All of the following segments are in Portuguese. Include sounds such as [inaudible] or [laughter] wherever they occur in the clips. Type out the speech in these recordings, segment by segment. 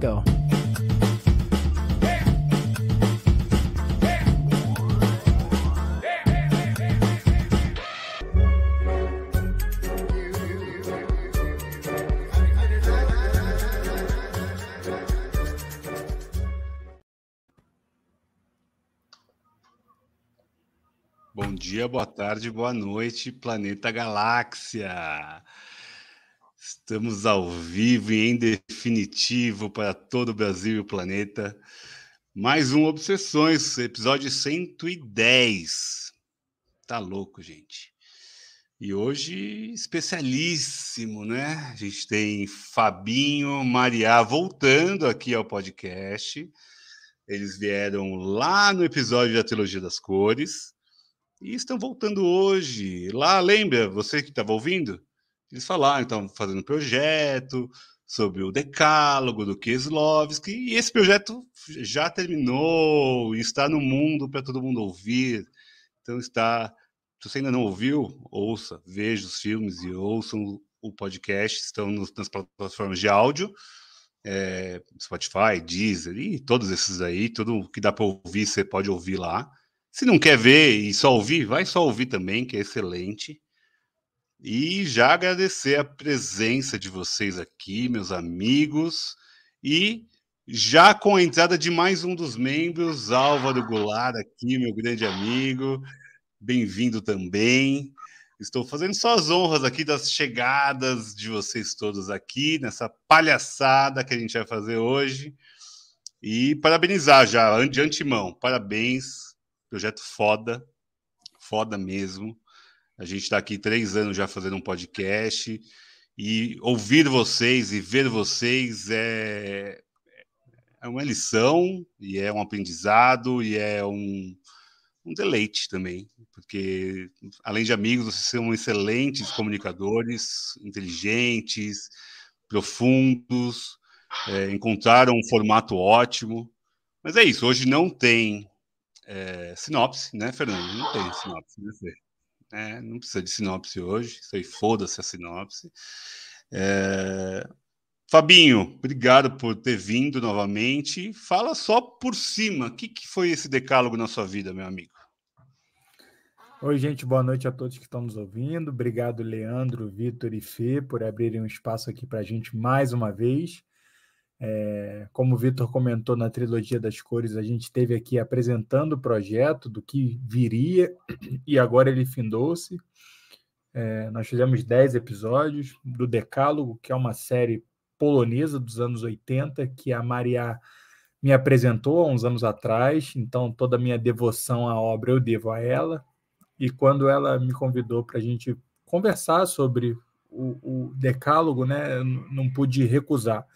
Go. Bom dia, boa tarde, boa noite, Planeta Galáxia. Estamos ao vivo e em definitivo para todo o Brasil e o planeta. Mais um Obsessões, episódio 110. Tá louco, gente. E hoje, especialíssimo, né? A gente tem Fabinho, Mariá voltando aqui ao podcast. Eles vieram lá no episódio da Trilogia das Cores e estão voltando hoje. Lá, lembra, você que estava ouvindo? Eles falaram, estavam fazendo um projeto sobre o decálogo do Kieslowski, e esse projeto já terminou e está no mundo para todo mundo ouvir. Então está, se você ainda não ouviu, ouça, veja os filmes e ouçam o podcast, estão nas plataformas de áudio, é, Spotify, Deezer e todos esses aí, tudo que dá para ouvir, você pode ouvir lá. Se não quer ver e só ouvir, vai só ouvir também, que é excelente. E já agradecer a presença de vocês aqui, meus amigos, e já com a entrada de mais um dos membros, Álvaro Goulart aqui, meu grande amigo, bem-vindo também. Estou fazendo só as honras aqui das chegadas de vocês todos aqui, nessa palhaçada que a gente vai fazer hoje. E parabenizar já, de antemão, parabéns Projeto foda, foda mesmo. A gente está aqui três anos já fazendo um podcast e ouvir vocês e ver vocês é, é uma lição e é um aprendizado e é um, um deleite também, porque além de amigos, vocês são excelentes comunicadores, inteligentes, profundos, é, encontraram um formato ótimo. Mas é isso, hoje não tem é, sinopse, né, Fernando? Não tem sinopse, né, Fê? É, não precisa de sinopse hoje, isso aí foda-se a sinopse. É... Fabinho, obrigado por ter vindo novamente. Fala só por cima, o que, que foi esse decálogo na sua vida, meu amigo? Oi, gente, boa noite a todos que estão nos ouvindo. Obrigado, Leandro, Vitor e Fê, por abrirem um espaço aqui para a gente mais uma vez. É, como o Vitor comentou na trilogia das cores, a gente teve aqui apresentando o projeto do que viria e agora ele findou-se. É, nós fizemos 10 episódios do Decálogo, que é uma série polonesa dos anos 80, que a Maria me apresentou há uns anos atrás, então toda a minha devoção à obra eu devo a ela. E quando ela me convidou para a gente conversar sobre o, o Decálogo, né, não pude recusar.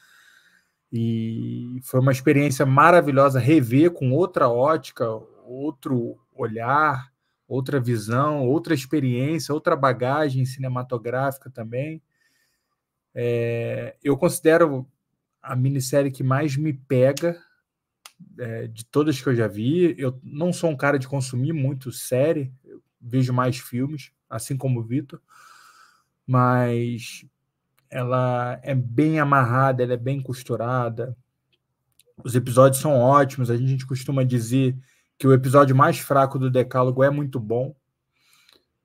E foi uma experiência maravilhosa rever com outra ótica, outro olhar, outra visão, outra experiência, outra bagagem cinematográfica também. É, eu considero a minissérie que mais me pega é, de todas que eu já vi. Eu não sou um cara de consumir muito série, vejo mais filmes, assim como o Vitor, mas ela é bem amarrada, ela é bem costurada. Os episódios são ótimos. A gente costuma dizer que o episódio mais fraco do Decálogo é muito bom.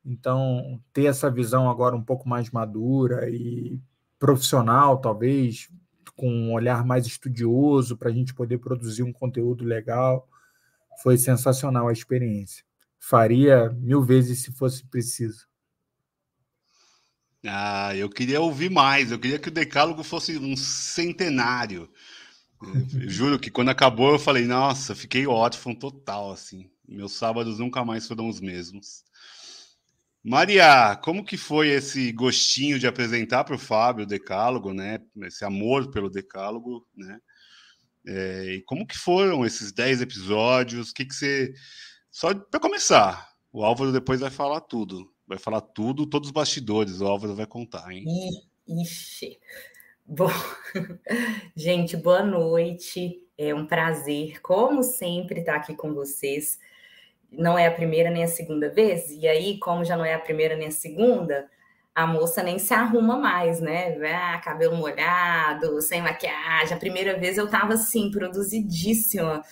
Então, ter essa visão agora um pouco mais madura e profissional, talvez, com um olhar mais estudioso para a gente poder produzir um conteúdo legal, foi sensacional a experiência. Faria mil vezes se fosse preciso. Ah, eu queria ouvir mais, eu queria que o decálogo fosse um centenário. Juro que quando acabou eu falei, nossa, fiquei órfão total, assim. Meus sábados nunca mais foram os mesmos. Maria, como que foi esse gostinho de apresentar para o Fábio o decálogo, né? Esse amor pelo decálogo, né? É, e como que foram esses 10 episódios? O que, que você. Só para começar, o Álvaro depois vai falar tudo. Vai falar tudo, todos os bastidores, o Álvaro vai contar, hein? Ixi. Bom, [laughs] gente, boa noite. É um prazer, como sempre, estar aqui com vocês. Não é a primeira nem a segunda vez, e aí, como já não é a primeira nem a segunda, a moça nem se arruma mais, né? Ah, cabelo molhado, sem maquiagem. A primeira vez eu tava assim, produzidíssima.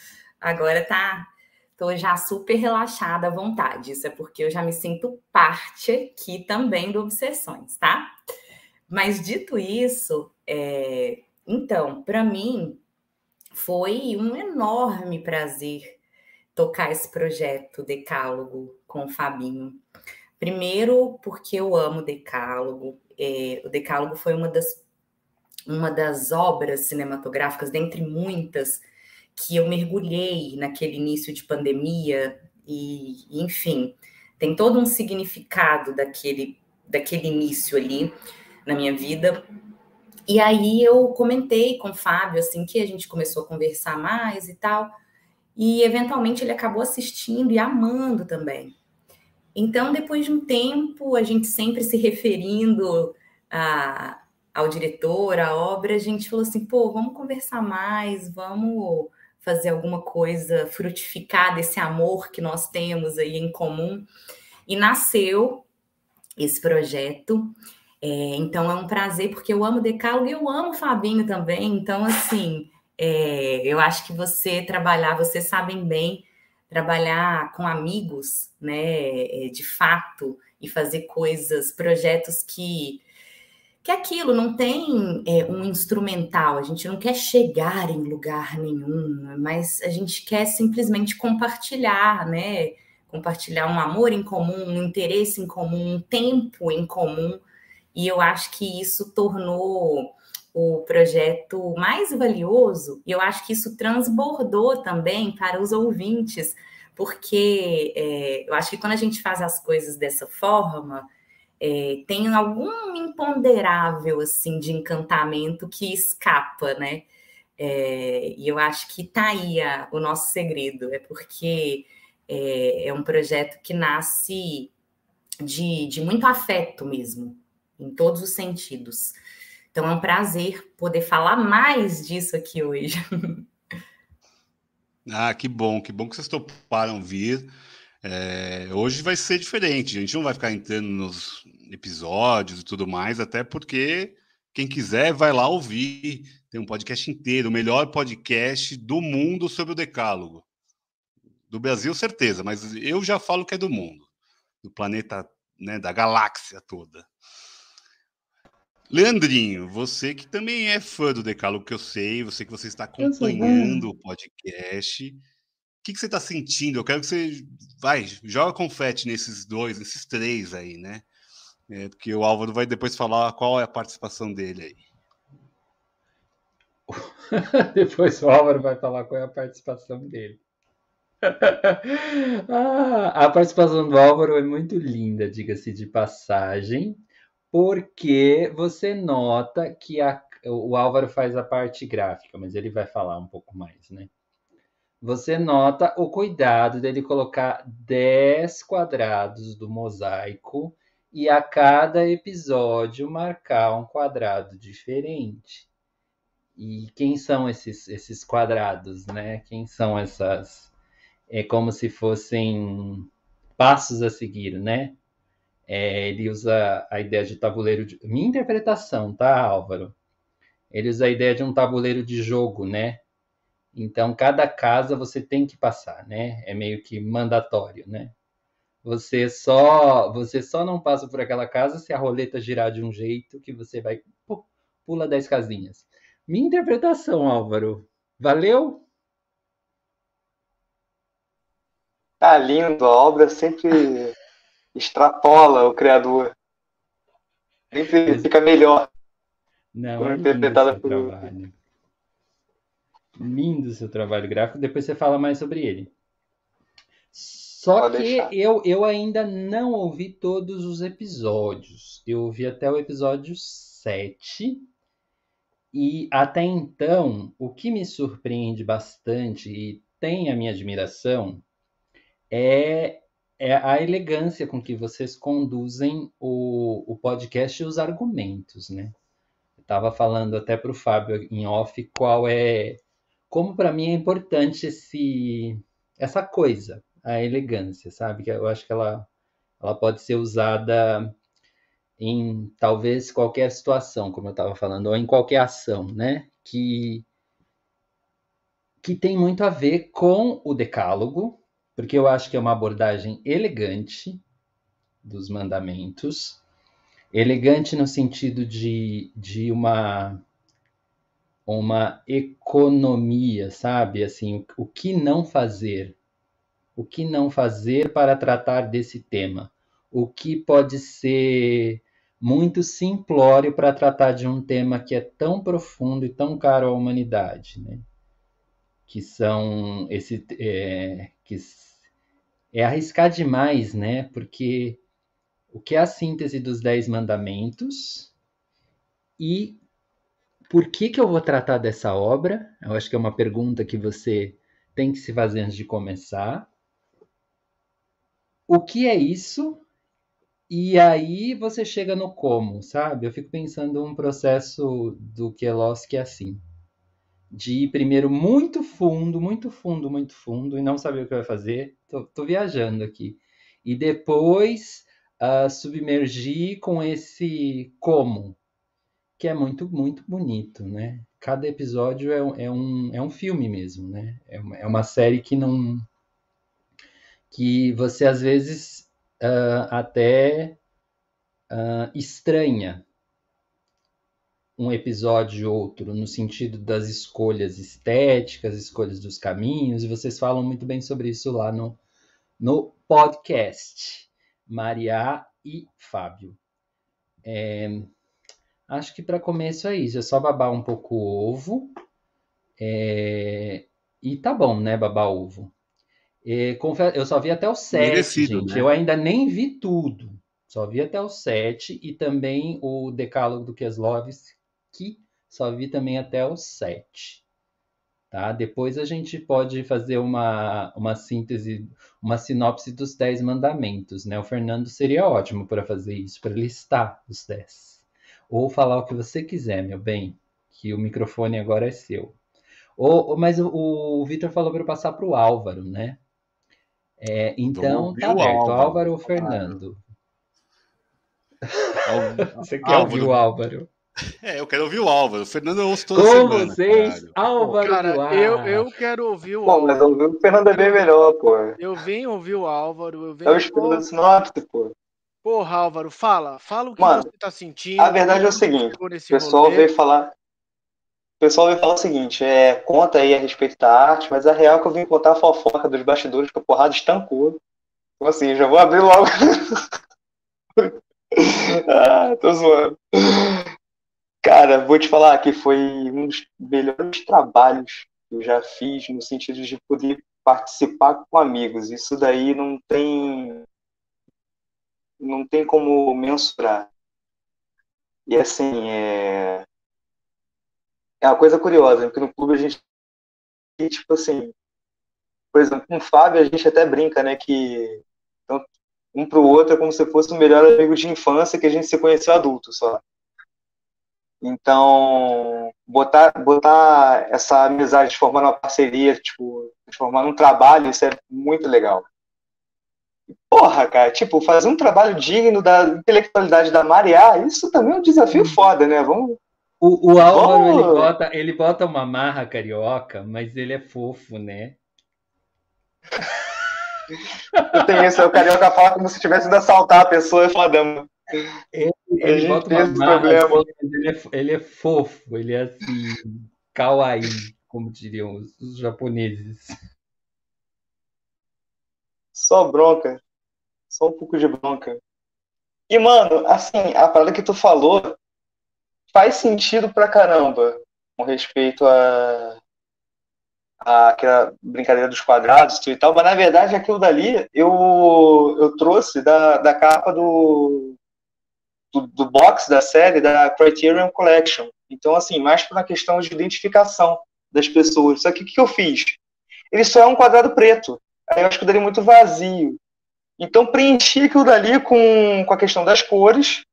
Agora tá, tô já super relaxada à vontade. Isso é porque eu já me sinto parte aqui também do Obsessões, tá? Mas dito isso, é... então, para mim foi um enorme prazer tocar esse projeto Decálogo com o Fabinho. Primeiro, porque eu amo Decálogo. É, o Decálogo foi uma das, uma das obras cinematográficas, dentre muitas, que eu mergulhei naquele início de pandemia, e, enfim, tem todo um significado daquele, daquele início ali na minha vida. E aí eu comentei com o Fábio, assim, que a gente começou a conversar mais e tal, e eventualmente ele acabou assistindo e amando também. Então, depois de um tempo, a gente sempre se referindo a, ao diretor, à obra, a gente falou assim: pô, vamos conversar mais, vamos fazer alguma coisa frutificar desse amor que nós temos aí em comum. E nasceu esse projeto. É, então é um prazer, porque eu amo Decálogo e eu amo o Fabinho também. Então, assim, é, eu acho que você trabalhar, vocês sabem bem trabalhar com amigos, né, é, de fato, e fazer coisas, projetos que que aquilo não tem é, um instrumental, a gente não quer chegar em lugar nenhum, mas a gente quer simplesmente compartilhar, né? Compartilhar um amor em comum, um interesse em comum, um tempo em comum, e eu acho que isso tornou o projeto mais valioso, e eu acho que isso transbordou também para os ouvintes, porque é, eu acho que quando a gente faz as coisas dessa forma, é, tem algum imponderável assim de encantamento que escapa, né? É, e eu acho que tá aí a, o nosso segredo, é porque é, é um projeto que nasce de, de muito afeto mesmo, em todos os sentidos. Então é um prazer poder falar mais disso aqui hoje. [laughs] Ah, que bom, que bom que vocês toparam vir. É, hoje vai ser diferente, a gente não vai ficar entrando nos episódios e tudo mais, até porque quem quiser vai lá ouvir. Tem um podcast inteiro, o melhor podcast do mundo sobre o Decálogo. Do Brasil, certeza, mas eu já falo que é do mundo, do planeta, né, da galáxia toda. Leandrinho, você que também é fã do Decálogo, que eu sei, você que você está acompanhando o podcast. Que, que você está sentindo? Eu quero que você vai, joga confete nesses dois, nesses três aí, né? É, porque o Álvaro vai depois falar qual é a participação dele aí. [laughs] depois o Álvaro vai falar qual é a participação dele. [laughs] ah, a participação do Álvaro é muito linda, diga-se de passagem porque você nota que a, o Álvaro faz a parte gráfica, mas ele vai falar um pouco mais, né? Você nota o cuidado dele colocar 10 quadrados do mosaico e a cada episódio marcar um quadrado diferente. E quem são esses, esses quadrados, né? Quem são essas. É como se fossem passos a seguir, né? É, ele usa a ideia de tabuleiro de. Minha interpretação, tá, Álvaro? Ele usa a ideia de um tabuleiro de jogo, né? Então, cada casa você tem que passar, né? É meio que mandatório, né? Você só, você só não passa por aquela casa se a roleta girar de um jeito que você vai pula 10 casinhas. Minha interpretação, Álvaro. Valeu? Tá lindo, a obra sempre [laughs] extrapola o criador. Sempre fica melhor. Não, é interpretada por trabalho. Lindo seu trabalho gráfico. Depois você fala mais sobre ele. Só que eu, eu ainda não ouvi todos os episódios. Eu ouvi até o episódio 7. E até então, o que me surpreende bastante e tem a minha admiração é é a elegância com que vocês conduzem o, o podcast e os argumentos, né? Eu estava falando até para o Fábio em off qual é, como para mim é importante esse, essa coisa, a elegância, sabe? Que eu acho que ela, ela pode ser usada em talvez qualquer situação, como eu estava falando, ou em qualquer ação, né? Que, que tem muito a ver com o decálogo, porque eu acho que é uma abordagem elegante dos mandamentos, elegante no sentido de, de uma uma economia, sabe? Assim, o, o que não fazer, o que não fazer para tratar desse tema, o que pode ser muito simplório para tratar de um tema que é tão profundo e tão caro à humanidade, né? Que são esse é, que é arriscar demais, né? Porque o que é a síntese dos dez mandamentos e por que que eu vou tratar dessa obra? Eu acho que é uma pergunta que você tem que se fazer antes de começar. O que é isso e aí você chega no como, sabe? Eu fico pensando um processo do Kelowski assim. De ir primeiro muito fundo, muito fundo, muito fundo, e não saber o que vai fazer. Tô, tô viajando aqui. E depois uh, submergir com esse como, que é muito, muito bonito, né? Cada episódio é, é, um, é um filme mesmo, né? É uma, é uma série que não. que você às vezes uh, até uh, estranha um episódio ou outro, no sentido das escolhas estéticas, escolhas dos caminhos, e vocês falam muito bem sobre isso lá no, no podcast, Maria e Fábio. É, acho que para começo é isso, é só babar um pouco o ovo, é, e tá bom, né, babar ovo. Eu só vi até o 7, Merecido, gente. Né? Eu ainda nem vi tudo. Só vi até o 7 e também o Decálogo do Keslovski, só vi também até o 7. Tá? Depois a gente pode fazer uma, uma síntese, uma sinopse dos 10 mandamentos. Né? O Fernando seria ótimo para fazer isso, para listar os 10. Ou falar o que você quiser, meu bem, que o microfone agora é seu. Ou, mas o, o Vitor falou para eu passar para o Álvaro, né? É, então, tá aberto. Álvaro, Álvaro ou Fernando? [laughs] Você quer Álvaro. ouvir o Álvaro? É, eu quero ouvir o Álvaro. O Fernando eu ouço toda Com semana. vocês, caralho. Álvaro Cara, eu, eu quero ouvir o Álvaro. Pô, mas ouvir o Fernando é bem melhor, pô. Eu venho ouvir o Álvaro. Eu venho é o espírito sinopse, pô. Porra, Álvaro, fala. Fala o que Mano, você tá sentindo. A verdade é o seguinte: o pessoal rolê. veio falar. O pessoal veio falar o seguinte, é, conta aí a respeito da arte, mas a real é que eu vim contar a fofoca dos bastidores que a porrada estancou. Então assim, já vou abrir logo. [laughs] ah, tô zoando. Cara, vou te falar que foi um dos melhores trabalhos que eu já fiz no sentido de poder participar com amigos. Isso daí não tem não tem como mensurar. E assim, é é uma coisa curiosa, porque no clube a gente, tipo assim, por exemplo, com o Fábio a gente até brinca, né, que um pro outro é como se fosse o melhor amigo de infância que a gente se conheceu adulto só. Então, botar, botar essa amizade formando uma parceria, tipo, transformando um trabalho, isso é muito legal. Porra, cara, tipo, fazer um trabalho digno da intelectualidade da Maria, isso também é um desafio foda, né? Vamos, o, o Álvaro, ele, bota, ele bota uma marra carioca, mas ele é fofo, né? Eu tenho isso, o carioca fala como se tivesse indo assaltar a pessoa e falar, dama. Ele, ele bota uma marra, assim, ele, é, ele é fofo, ele é assim, kawaii, como diriam os, os japoneses. Só bronca. Só um pouco de bronca. E, mano, assim, a parada que tu falou faz sentido pra caramba com respeito a, a aquela brincadeira dos quadrados e tal, mas na verdade aquilo dali eu, eu trouxe da, da capa do, do, do box da série da Criterion Collection. Então, assim, mais para uma questão de identificação das pessoas. Só que o que eu fiz? Ele só é um quadrado preto. Aí eu acho que dali muito vazio. Então, preenchi aquilo dali com, com a questão das cores.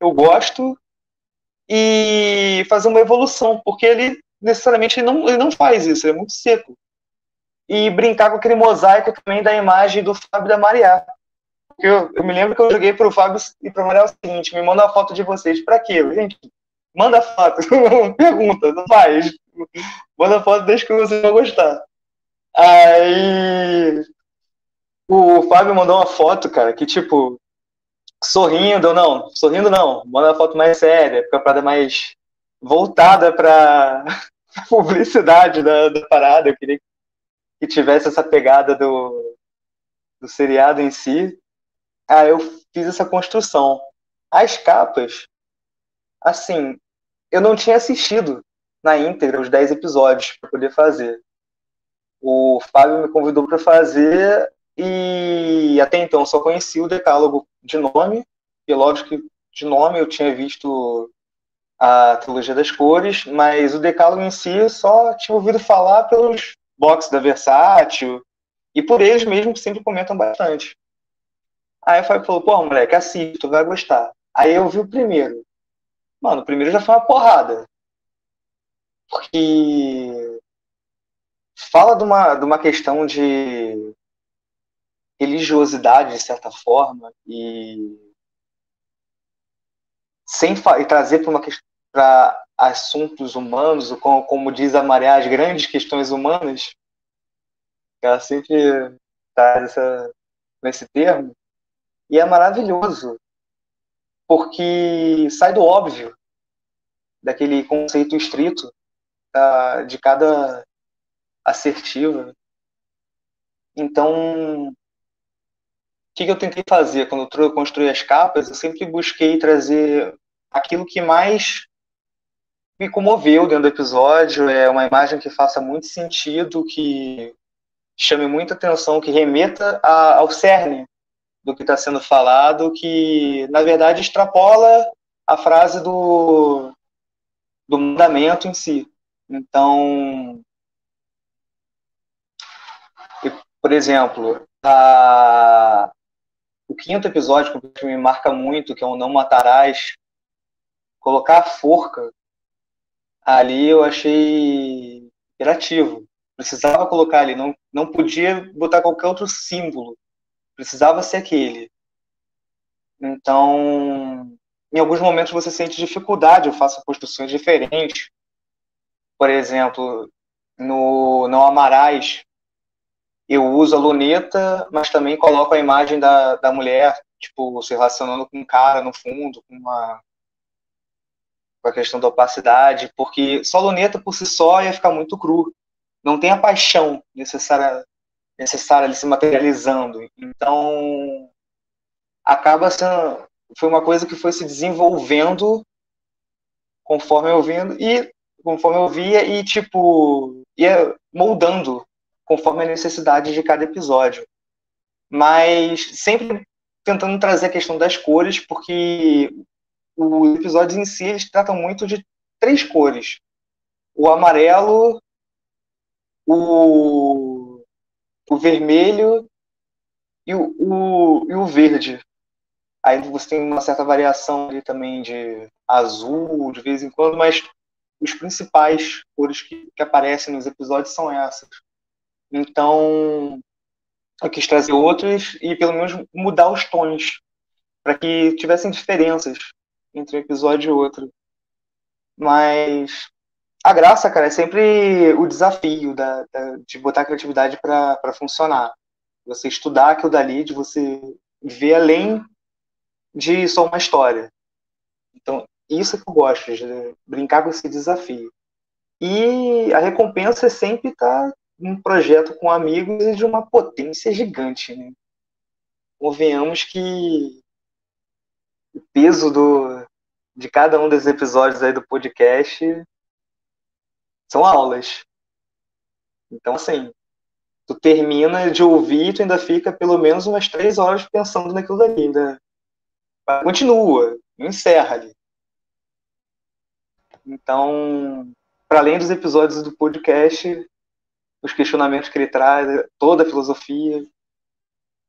Eu gosto e fazer uma evolução, porque ele necessariamente ele não, ele não faz isso, ele é muito seco. E brincar com aquele mosaico também da imagem do Fábio da Mariá. Eu, eu me lembro que eu joguei pro Fábio e pro Manuel o seguinte: me manda a foto de vocês. Pra quê? Gente, manda foto. [laughs] Pergunta, não faz. Manda foto desde que vocês vão gostar. Aí. O Fábio mandou uma foto, cara, que tipo. Sorrindo, ou não, sorrindo não, manda uma foto mais séria, porque a parada é mais voltada pra [laughs] publicidade da, da parada. Eu queria que tivesse essa pegada do, do seriado em si. Ah, eu fiz essa construção. As capas, assim, eu não tinha assistido na íntegra os 10 episódios para poder fazer. O Fábio me convidou para fazer e até então só conhecia o decálogo de nome, e lógico que de nome eu tinha visto a trilogia das cores, mas o decálogo em si só tinha ouvido falar pelos box da Versátil e por eles mesmo que sempre comentam bastante. Aí o Fábio falou, pô, moleque, assiste, tu vai gostar. Aí eu vi o primeiro. Mano, o primeiro já foi uma porrada. Porque fala de uma, de uma questão de religiosidade, de certa forma, e sem e trazer para uma para assuntos humanos, como, como diz a Maria, as grandes questões humanas, ela sempre traz essa, nesse termo, e é maravilhoso, porque sai do óbvio, daquele conceito estrito da, de cada assertiva. Então, o que, eu tentei fazer quando eu construí as capas? Eu sempre busquei trazer aquilo que mais me comoveu dentro do episódio. É uma imagem que faça muito sentido, que chame muita atenção, que remeta a, ao cerne do que está sendo falado, que na verdade extrapola a frase do, do mandamento em si. Então, por exemplo, a, o quinto episódio que me marca muito, que é o Não Matarás, colocar a forca ali eu achei criativo. Precisava colocar ali, não, não podia botar qualquer outro símbolo. Precisava ser aquele. Então, em alguns momentos você sente dificuldade, eu faço construções diferentes. Por exemplo, no Não Amarás, eu uso a luneta, mas também coloco a imagem da, da mulher, tipo, se relacionando com um cara no fundo, com uma com a questão da opacidade, porque só luneta por si só ia ficar muito cru. Não tem a paixão necessária, necessária ali se materializando. Então, acaba sendo. Foi uma coisa que foi se desenvolvendo conforme eu vindo e conforme eu via e tipo ia moldando conforme a necessidade de cada episódio. Mas sempre tentando trazer a questão das cores, porque os episódios em si eles tratam muito de três cores: o amarelo, o, o vermelho e o, o, e o verde. Aí você tem uma certa variação ali também de azul de vez em quando, mas os principais cores que, que aparecem nos episódios são essas. Então, eu quis trazer outros e pelo menos mudar os tons para que tivessem diferenças entre um episódio e outro. Mas a graça, cara, é sempre o desafio da, da de botar a criatividade para funcionar. Você estudar aquilo dali, de você ver além de só uma história. Então, isso é que eu gosto, de brincar com esse desafio. E a recompensa é sempre estar tá num projeto com amigos de uma potência gigante, né? Convenhamos que o peso do, de cada um desses episódios aí do podcast são aulas. Então, assim, tu termina de ouvir e tu ainda fica pelo menos umas três horas pensando naquilo dali. Ainda continua, encerra ali. Então, para além dos episódios do podcast, os questionamentos que ele traz, toda a filosofia,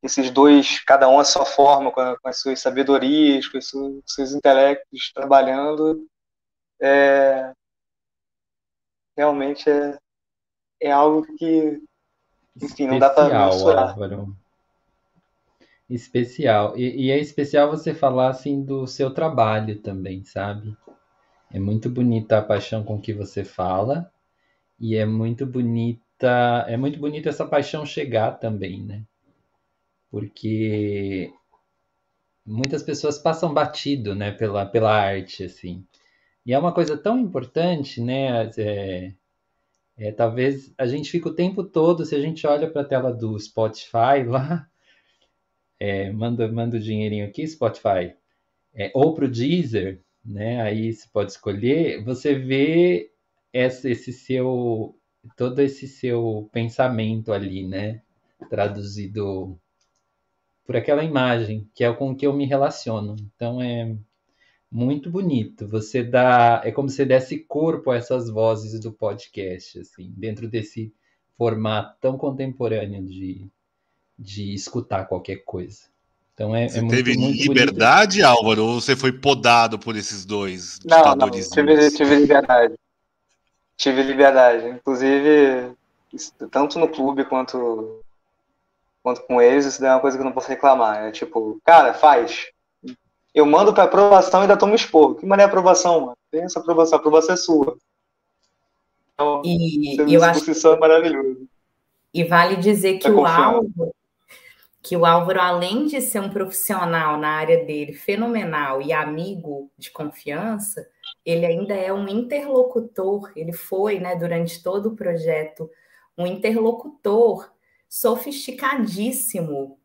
esses dois, cada um a sua forma, com, a, com as suas sabedorias, com os seus, seus intelectos trabalhando, é, realmente é, é algo que, enfim, não dá para mensurar. Álvaro. especial. E, e, é especial você falar assim do seu trabalho também, sabe? É muito bonita a paixão com que você fala e é muito bonita, é muito bonita essa paixão chegar também, né? Porque muitas pessoas passam batido, né, pela, pela arte, assim. E é uma coisa tão importante, né? É, é, talvez a gente fique o tempo todo, se a gente olha para a tela do Spotify lá, [laughs] é, manda, manda o dinheirinho aqui, Spotify, é, ou para o Deezer, né? Aí você pode escolher, você vê esse seu todo esse seu pensamento ali, né? Traduzido por aquela imagem, que é com que eu me relaciono. Então é muito bonito. Você dá, é como se desse corpo a essas vozes do podcast, assim, dentro desse formato tão contemporâneo de, de escutar qualquer coisa. Então é, você é muito, teve muito liberdade, bonito. Álvaro, ou você foi podado por esses dois não, não, tive, tive liberdade. Tive liberdade. Inclusive, tanto no clube quanto, quanto com eles, isso é uma coisa que eu não posso reclamar. É tipo, cara, faz. Eu mando para aprovação e ainda tomo expor. Que maneira aprovação, mano? Tem essa aprovação, a aprovação é sua. Então, e eu acho que é maravilhoso. E vale dizer que tá o Álvaro, que o Álvaro, além de ser um profissional na área dele fenomenal e amigo de confiança, ele ainda é um interlocutor, ele foi, né, durante todo o projeto, um interlocutor sofisticadíssimo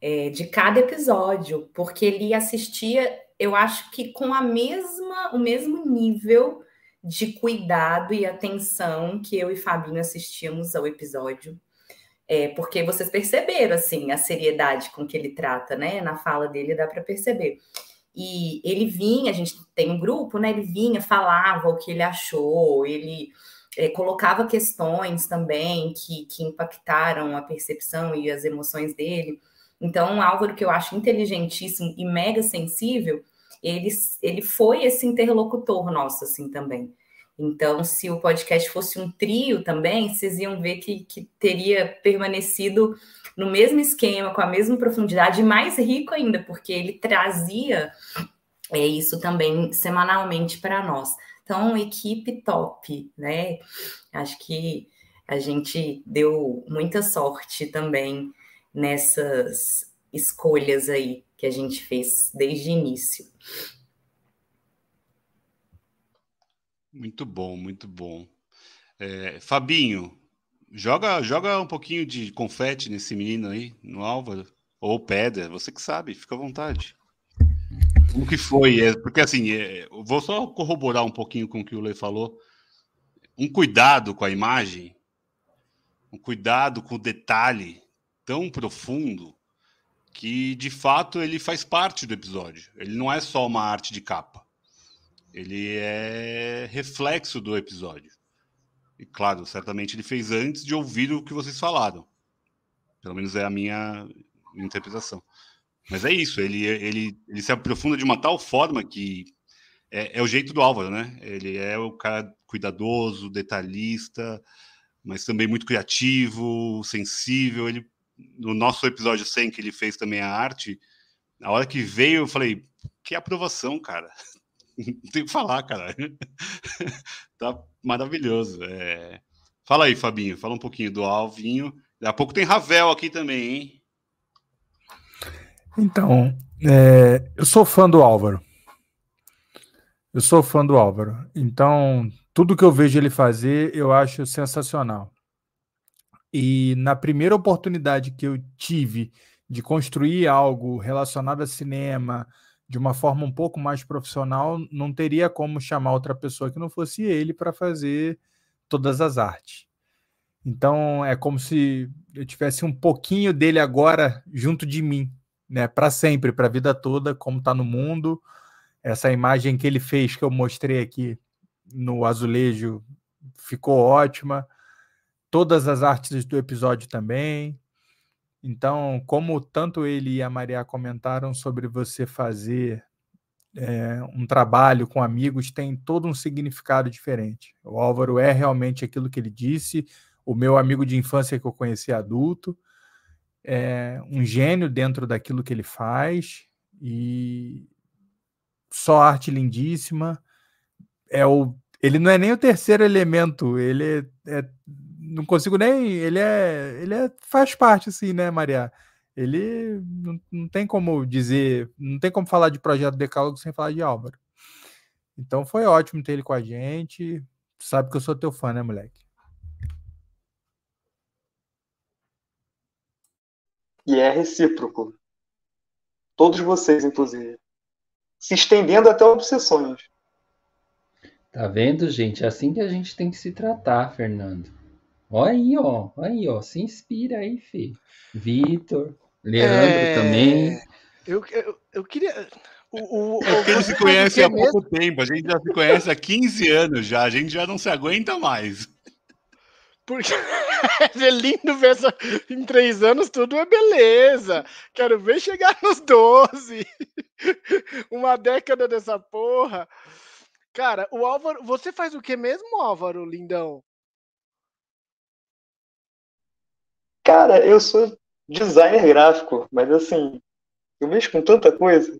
é, de cada episódio, porque ele assistia, eu acho que com a mesma, o mesmo nível de cuidado e atenção que eu e Fabinho assistíamos ao episódio. É, porque vocês perceberam assim a seriedade com que ele trata, né? Na fala dele dá para perceber. E ele vinha, a gente tem um grupo, né? Ele vinha, falava o que ele achou, ele é, colocava questões também que, que impactaram a percepção e as emoções dele. Então, Álvaro, que eu acho inteligentíssimo e mega sensível, ele, ele foi esse interlocutor nosso, assim, também. Então, se o podcast fosse um trio também, vocês iam ver que, que teria permanecido no mesmo esquema, com a mesma profundidade, mais rico ainda, porque ele trazia é, isso também semanalmente para nós. Então, equipe top, né? Acho que a gente deu muita sorte também nessas escolhas aí que a gente fez desde o início. Muito bom, muito bom. É, Fabinho, joga, joga um pouquinho de confete nesse menino aí, no Álvaro, ou pedra, você que sabe, fica à vontade. Como que foi? É, porque assim, é, vou só corroborar um pouquinho com o que o Lei falou. Um cuidado com a imagem, um cuidado com o detalhe, tão profundo que de fato ele faz parte do episódio. Ele não é só uma arte de capa. Ele é reflexo do episódio. E claro, certamente ele fez antes de ouvir o que vocês falaram. Pelo menos é a minha interpretação. Mas é isso, ele, ele, ele se aprofunda de uma tal forma que é, é o jeito do Álvaro, né? Ele é o cara cuidadoso, detalhista, mas também muito criativo, sensível. Ele no nosso episódio 100, que ele fez também a arte, na hora que veio, eu falei, que aprovação, cara. Não [laughs] tem que falar, cara. [laughs] tá maravilhoso. É... Fala aí, Fabinho, fala um pouquinho do Alvinho. Daqui a pouco tem Ravel aqui também, hein? Então, é... eu sou fã do Álvaro. Eu sou fã do Álvaro. Então, tudo que eu vejo ele fazer, eu acho sensacional. E na primeira oportunidade que eu tive de construir algo relacionado a cinema de uma forma um pouco mais profissional, não teria como chamar outra pessoa que não fosse ele para fazer todas as artes. Então é como se eu tivesse um pouquinho dele agora junto de mim, né, para sempre, para a vida toda, como está no mundo. Essa imagem que ele fez que eu mostrei aqui no azulejo ficou ótima todas as artes do episódio também. Então, como tanto ele e a Maria comentaram sobre você fazer é, um trabalho com amigos, tem todo um significado diferente. O Álvaro é realmente aquilo que ele disse, o meu amigo de infância que eu conheci adulto. é um gênio dentro daquilo que ele faz e só arte lindíssima. É o, ele não é nem o terceiro elemento, ele é, é não consigo nem, ele é, ele é, faz parte assim, né, Maria? Ele não, não tem como dizer, não tem como falar de projeto Decálogo sem falar de Álvaro. Então foi ótimo ter ele com a gente. sabe que eu sou teu fã, né, moleque? E é recíproco. Todos vocês, inclusive. Se estendendo até obsessões. Tá vendo, gente? É assim que a gente tem que se tratar, Fernando. Olha aí, ó. Olha aí, ó. Se inspira aí, Fê. Vitor, Leandro é... também. Eu, eu, eu queria. O, o, é porque eles se conhecem há pouco tempo, a gente já se conhece há 15 anos já, a gente já não se aguenta mais. Porque [laughs] é lindo ver essa... em três anos tudo é beleza. Quero ver chegar nos 12. [laughs] Uma década dessa porra. Cara, o Álvaro, você faz o que mesmo, Álvaro, lindão? Cara, eu sou designer gráfico, mas assim, eu mexo com tanta coisa.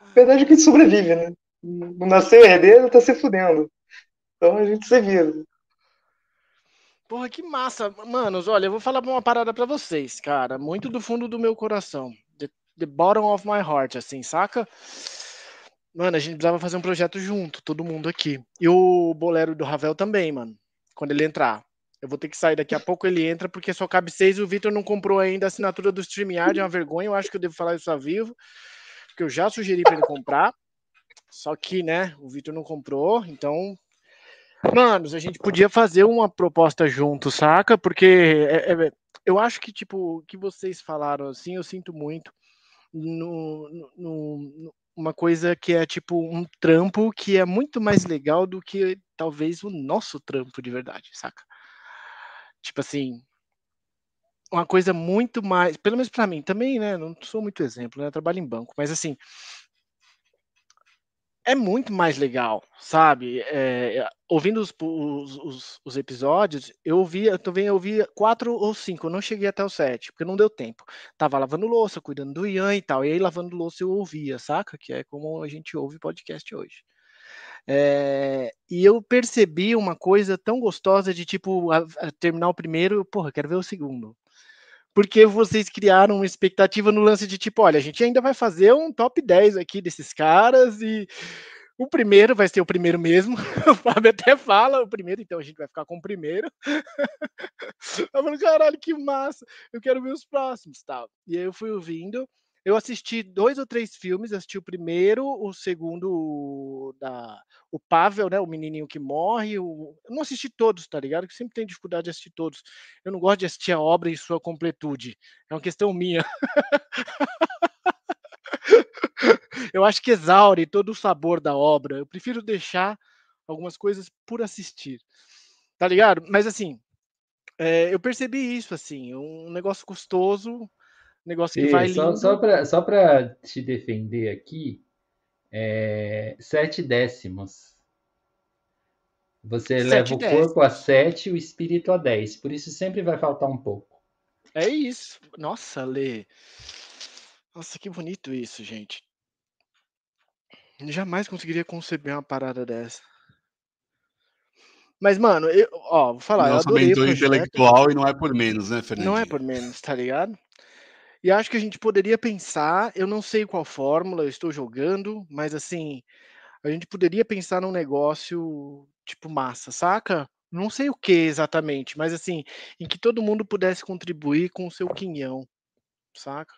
A verdade é que a gente sobrevive, né? Não nasceu herdeiro, tá se fudendo. Então a gente se vira. Porra, que massa. Manos, olha, eu vou falar uma parada para vocês, cara. Muito do fundo do meu coração. The, the, bottom of my heart, assim, saca? Mano, a gente precisava fazer um projeto junto, todo mundo aqui. E o bolero do Ravel também, mano. Quando ele entrar. Eu vou ter que sair daqui a pouco, ele entra, porque só cabe seis. O Vitor não comprou ainda a assinatura do StreamYard, é uma vergonha. Eu acho que eu devo falar isso a vivo, porque eu já sugeri para ele comprar. Só que, né, o Vitor não comprou, então Manos, a gente podia fazer uma proposta junto, saca? Porque é, é, eu acho que, tipo, o que vocês falaram, assim, eu sinto muito no, no, no, uma coisa que é, tipo, um trampo que é muito mais legal do que, talvez, o nosso trampo de verdade, saca? Tipo assim, uma coisa muito mais, pelo menos para mim, também, né, não sou muito exemplo, né, eu trabalho em banco, mas assim, é muito mais legal, sabe? É, ouvindo os, os, os, episódios, eu ouvi, eu também quatro ou cinco, eu não cheguei até o sete, porque não deu tempo. Tava lavando louça, cuidando do Ian e tal, e aí lavando louça eu ouvia, saca? Que é como a gente ouve podcast hoje. É, e eu percebi uma coisa tão gostosa de tipo a, a terminar o primeiro, porra, quero ver o segundo porque vocês criaram uma expectativa no lance de tipo, olha, a gente ainda vai fazer um top 10 aqui desses caras e o primeiro vai ser o primeiro mesmo. [laughs] O Fábio até fala o primeiro, então a gente vai ficar com o primeiro. [laughs] Eu falei, caralho, que massa! Eu quero ver os próximos, tal. E aí eu fui ouvindo. Eu assisti dois ou três filmes, assisti o primeiro, o segundo da o Pavel, né, o menininho que morre, o... eu não assisti todos, tá ligado? Que sempre tem dificuldade de assistir todos. Eu não gosto de assistir a obra em sua completude. É uma questão minha. [laughs] eu acho que exaure todo o sabor da obra. Eu prefiro deixar algumas coisas por assistir. Tá ligado? Mas assim, é, eu percebi isso, assim, um negócio custoso, negócio que vai só, lindo. Só para só pra te defender aqui, é, sete décimos. Você sete leva o décimos. corpo a sete e o espírito a dez. Por isso sempre vai faltar um pouco. É isso. Nossa, Lê. Nossa, que bonito isso, gente. Eu jamais conseguiria conceber uma parada dessa. Mas, mano, eu, ó, vou falar. Nossa mentor intelectual e não é por menos, né, Fernando? Não é por menos, tá ligado? E acho que a gente poderia pensar, eu não sei qual fórmula, eu estou jogando, mas assim, a gente poderia pensar num negócio tipo massa, saca? Não sei o que exatamente, mas assim, em que todo mundo pudesse contribuir com o seu quinhão, saca?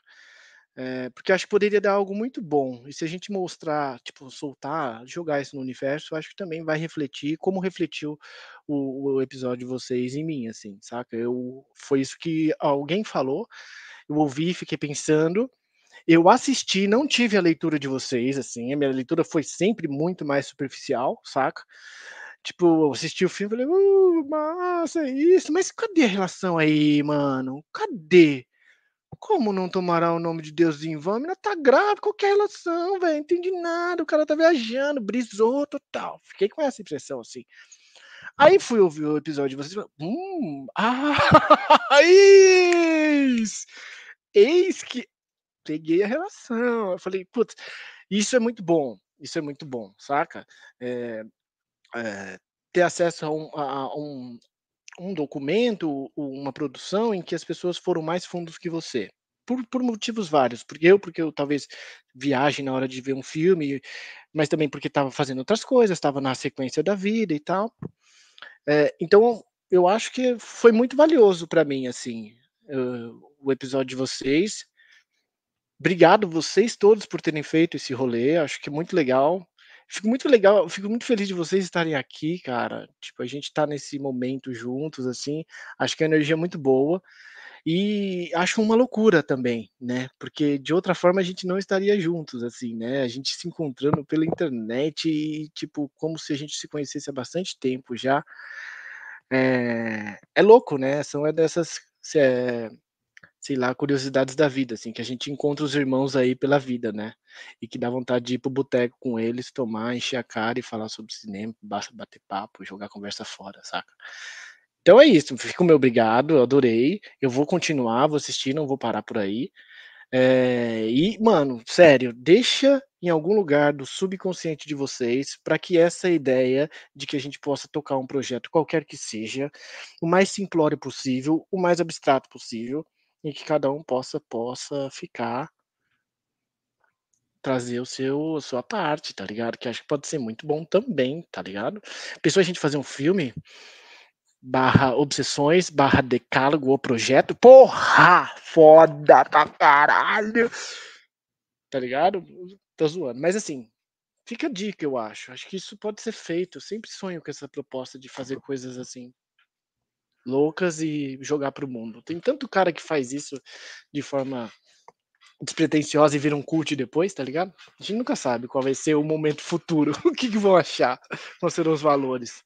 É, porque acho que poderia dar algo muito bom. E se a gente mostrar, tipo, soltar, jogar isso no universo, acho que também vai refletir como refletiu o, o episódio de vocês em mim, assim, saca? Eu, foi isso que alguém falou, eu ouvi, fiquei pensando. Eu assisti, não tive a leitura de vocês, assim, a minha leitura foi sempre muito mais superficial, saca? Tipo, eu assisti o filme e falei, uh, massa, é isso, mas cadê a relação aí, mano? Cadê? Como não tomará o nome de Deus em vão? A menina tá grávida, qual é a relação, velho? Não entendi nada, o cara tá viajando, brisou total. Fiquei com essa impressão, assim. Aí fui ouvir o episódio de vocês hum, [laughs] ah, isso! eis que peguei a relação. Eu falei, putz, isso é muito bom, isso é muito bom, saca? É, é, ter acesso a um, a um, um documento, uma produção em que as pessoas foram mais fundos que você. Por, por, motivos vários. Porque eu, porque eu talvez viaje na hora de ver um filme, mas também porque estava fazendo outras coisas, estava na sequência da vida e tal. É, então, eu acho que foi muito valioso para mim, assim, uh, o episódio de vocês. Obrigado vocês todos por terem feito esse rolê, acho que é muito legal. Fico muito legal, fico muito feliz de vocês estarem aqui, cara. Tipo, a gente tá nesse momento juntos, assim. Acho que a energia é muito boa. E acho uma loucura também, né? Porque de outra forma a gente não estaria juntos, assim, né? A gente se encontrando pela internet e, tipo, como se a gente se conhecesse há bastante tempo já. É, é louco, né? São é dessas. É, sei lá, curiosidades da vida, assim, que a gente encontra os irmãos aí pela vida, né? E que dá vontade de ir pro boteco com eles, tomar, encher a cara e falar sobre cinema, basta bater papo, jogar conversa fora, saca? Então é isso, fico meu obrigado, eu adorei. Eu vou continuar, vou assistir, não vou parar por aí. É, e, mano, sério, deixa em algum lugar do subconsciente de vocês para que essa ideia de que a gente possa tocar um projeto, qualquer que seja, o mais simplório possível, o mais abstrato possível, e que cada um possa possa ficar trazer o seu sua parte, tá ligado? Que acho que pode ser muito bom também, tá ligado? Pensou a gente fazer um filme barra obsessões, barra decálogo ou projeto? Porra! Foda pra caralho! Tá ligado? Tô zoando. Mas assim, fica a dica, eu acho. Acho que isso pode ser feito. Eu sempre sonho com essa proposta de fazer coisas assim loucas e jogar para o mundo. Tem tanto cara que faz isso de forma despretensiosa e vira um cult depois, tá ligado? A gente nunca sabe qual vai ser o momento futuro, [laughs] o que, que vão achar, quais serão os valores.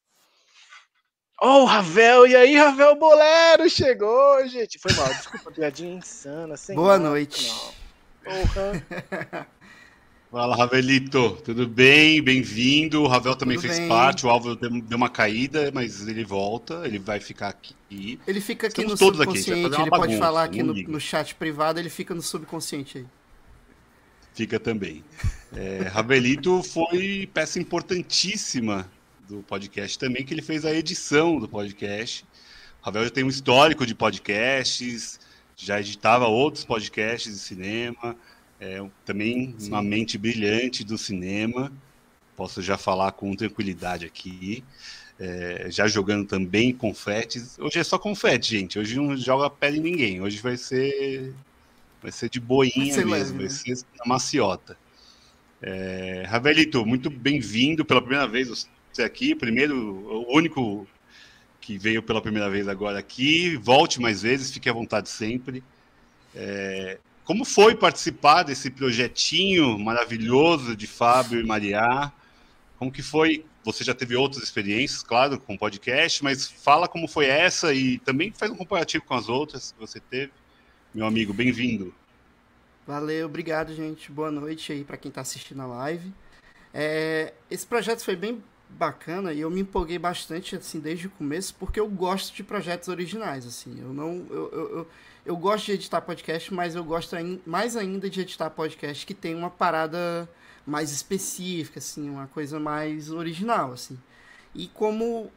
Oh, Ravel, e aí, Ravel Bolero chegou, gente. Foi mal, desculpa, piadinha insana. Boa noite. Porra. [laughs] Fala, Ravelito, tudo bem? Bem-vindo. O Ravel também tudo fez bem. parte. O Álvaro deu uma caída, mas ele volta, ele vai ficar aqui. Ele fica aqui Estamos no todos subconsciente, aqui, ele bagunça, pode falar aqui no, no, chat privado, ele fica no subconsciente aí. Fica também. É, Ravelito foi peça importantíssima do podcast também, que ele fez a edição do podcast. O Ravel já tem um histórico de podcasts, já editava outros podcasts de cinema é também Sim. uma mente brilhante do cinema. Posso já falar com tranquilidade aqui. É, já jogando também confetes. Hoje é só confete, gente. Hoje não joga pele em ninguém. Hoje vai ser vai ser de boinha vai mesmo, leve, vai né? ser na maciota. É, Ravelito, muito bem-vindo pela primeira vez você aqui, primeiro, o único que veio pela primeira vez agora aqui. Volte mais vezes, fique à vontade sempre. É, como foi participar desse projetinho maravilhoso de Fábio e Maria? Como que foi? Você já teve outras experiências, claro, com podcast, mas fala como foi essa e também faz um comparativo com as outras que você teve. Meu amigo, bem-vindo. Valeu, obrigado, gente. Boa noite aí para quem está assistindo a live. É, esse projeto foi bem bacana e eu me empolguei bastante assim desde o começo porque eu gosto de projetos originais assim eu não eu, eu, eu, eu gosto de editar podcast mas eu gosto mais ainda de editar podcast que tem uma parada mais específica assim uma coisa mais original assim. E como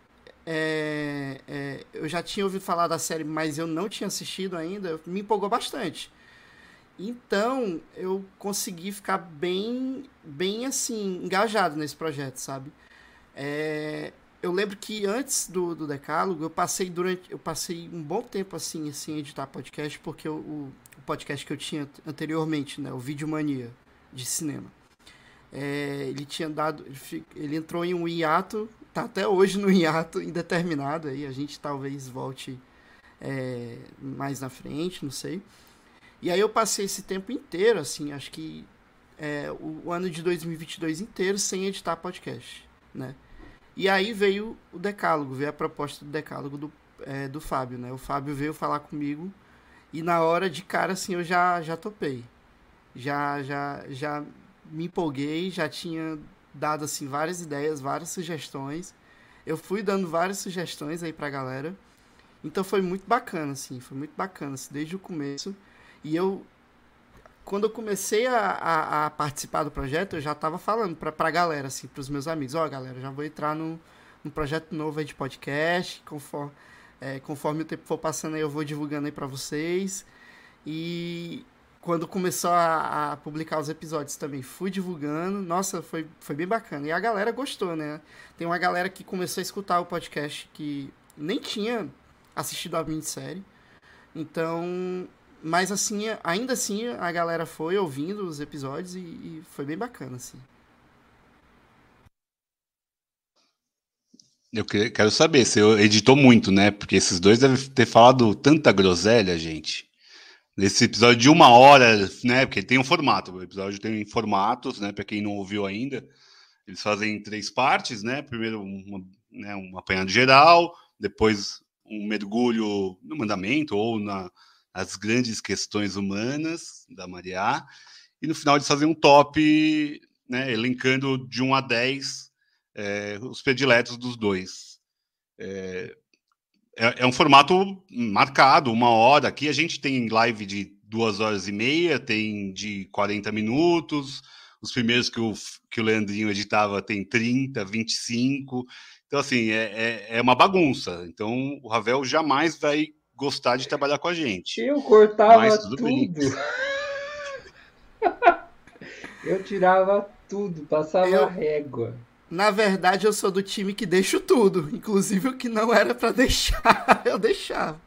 é, é, eu já tinha ouvido falar da série mas eu não tinha assistido ainda me empolgou bastante. Então eu consegui ficar bem bem assim engajado nesse projeto sabe? É, eu lembro que antes do, do Decálogo, eu passei durante. Eu passei um bom tempo assim, assim, editar podcast, porque eu, o, o podcast que eu tinha anteriormente, né? O Vídeo Mania de cinema. É, ele tinha dado. Ele entrou em um hiato, tá até hoje no [laughs] hiato indeterminado aí. A gente talvez volte é, mais na frente, não sei. E aí eu passei esse tempo inteiro, assim, acho que é, o ano de 2022 inteiro sem editar podcast, né? E aí veio o decálogo, veio a proposta do decálogo do, é, do Fábio, né? O Fábio veio falar comigo e na hora de cara, assim, eu já, já topei. Já, já, já me empolguei, já tinha dado, assim, várias ideias, várias sugestões. Eu fui dando várias sugestões aí pra galera. Então foi muito bacana, assim, foi muito bacana, assim, desde o começo. E eu, quando eu comecei a, a, a participar do projeto, eu já estava falando para a galera, assim, os meus amigos, ó, oh, galera, já vou entrar no projeto novo aí de podcast, conforme, é, conforme o tempo for passando aí, eu vou divulgando aí para vocês. E quando começou a, a, publicar os episódios também, fui divulgando. Nossa, foi, foi bem bacana. E a galera gostou, né? Tem uma galera que começou a escutar o podcast que nem tinha assistido a minissérie. Então, mas assim, ainda assim, a galera foi ouvindo os episódios e, e foi bem bacana, assim. Eu quero saber, você editou muito, né? Porque esses dois devem ter falado tanta groselha, gente. Nesse episódio de uma hora, né? Porque tem um formato, o episódio tem formatos, né? Para quem não ouviu ainda, eles fazem três partes, né? Primeiro uma, né, um apanhado geral, depois um mergulho no mandamento ou na, as grandes questões humanas da Maria, e no final eles fazem um top, né, elencando de 1 a 10 é, os prediletos dos dois. É, é, é, um formato marcado, uma hora. Aqui a gente tem live de duas horas e meia, tem de 40 minutos. Os primeiros que o, que o Leandrinho editava tem 30, 25. Então, assim, é, é, é uma bagunça. Então, o Ravel jamais vai gostar de trabalhar com a gente. Eu cortava tudo. tudo. [laughs] eu tirava tudo, passava eu, régua. Na verdade, eu sou do time que deixo tudo, inclusive o que não era para [laughs] deixar, eu deixava.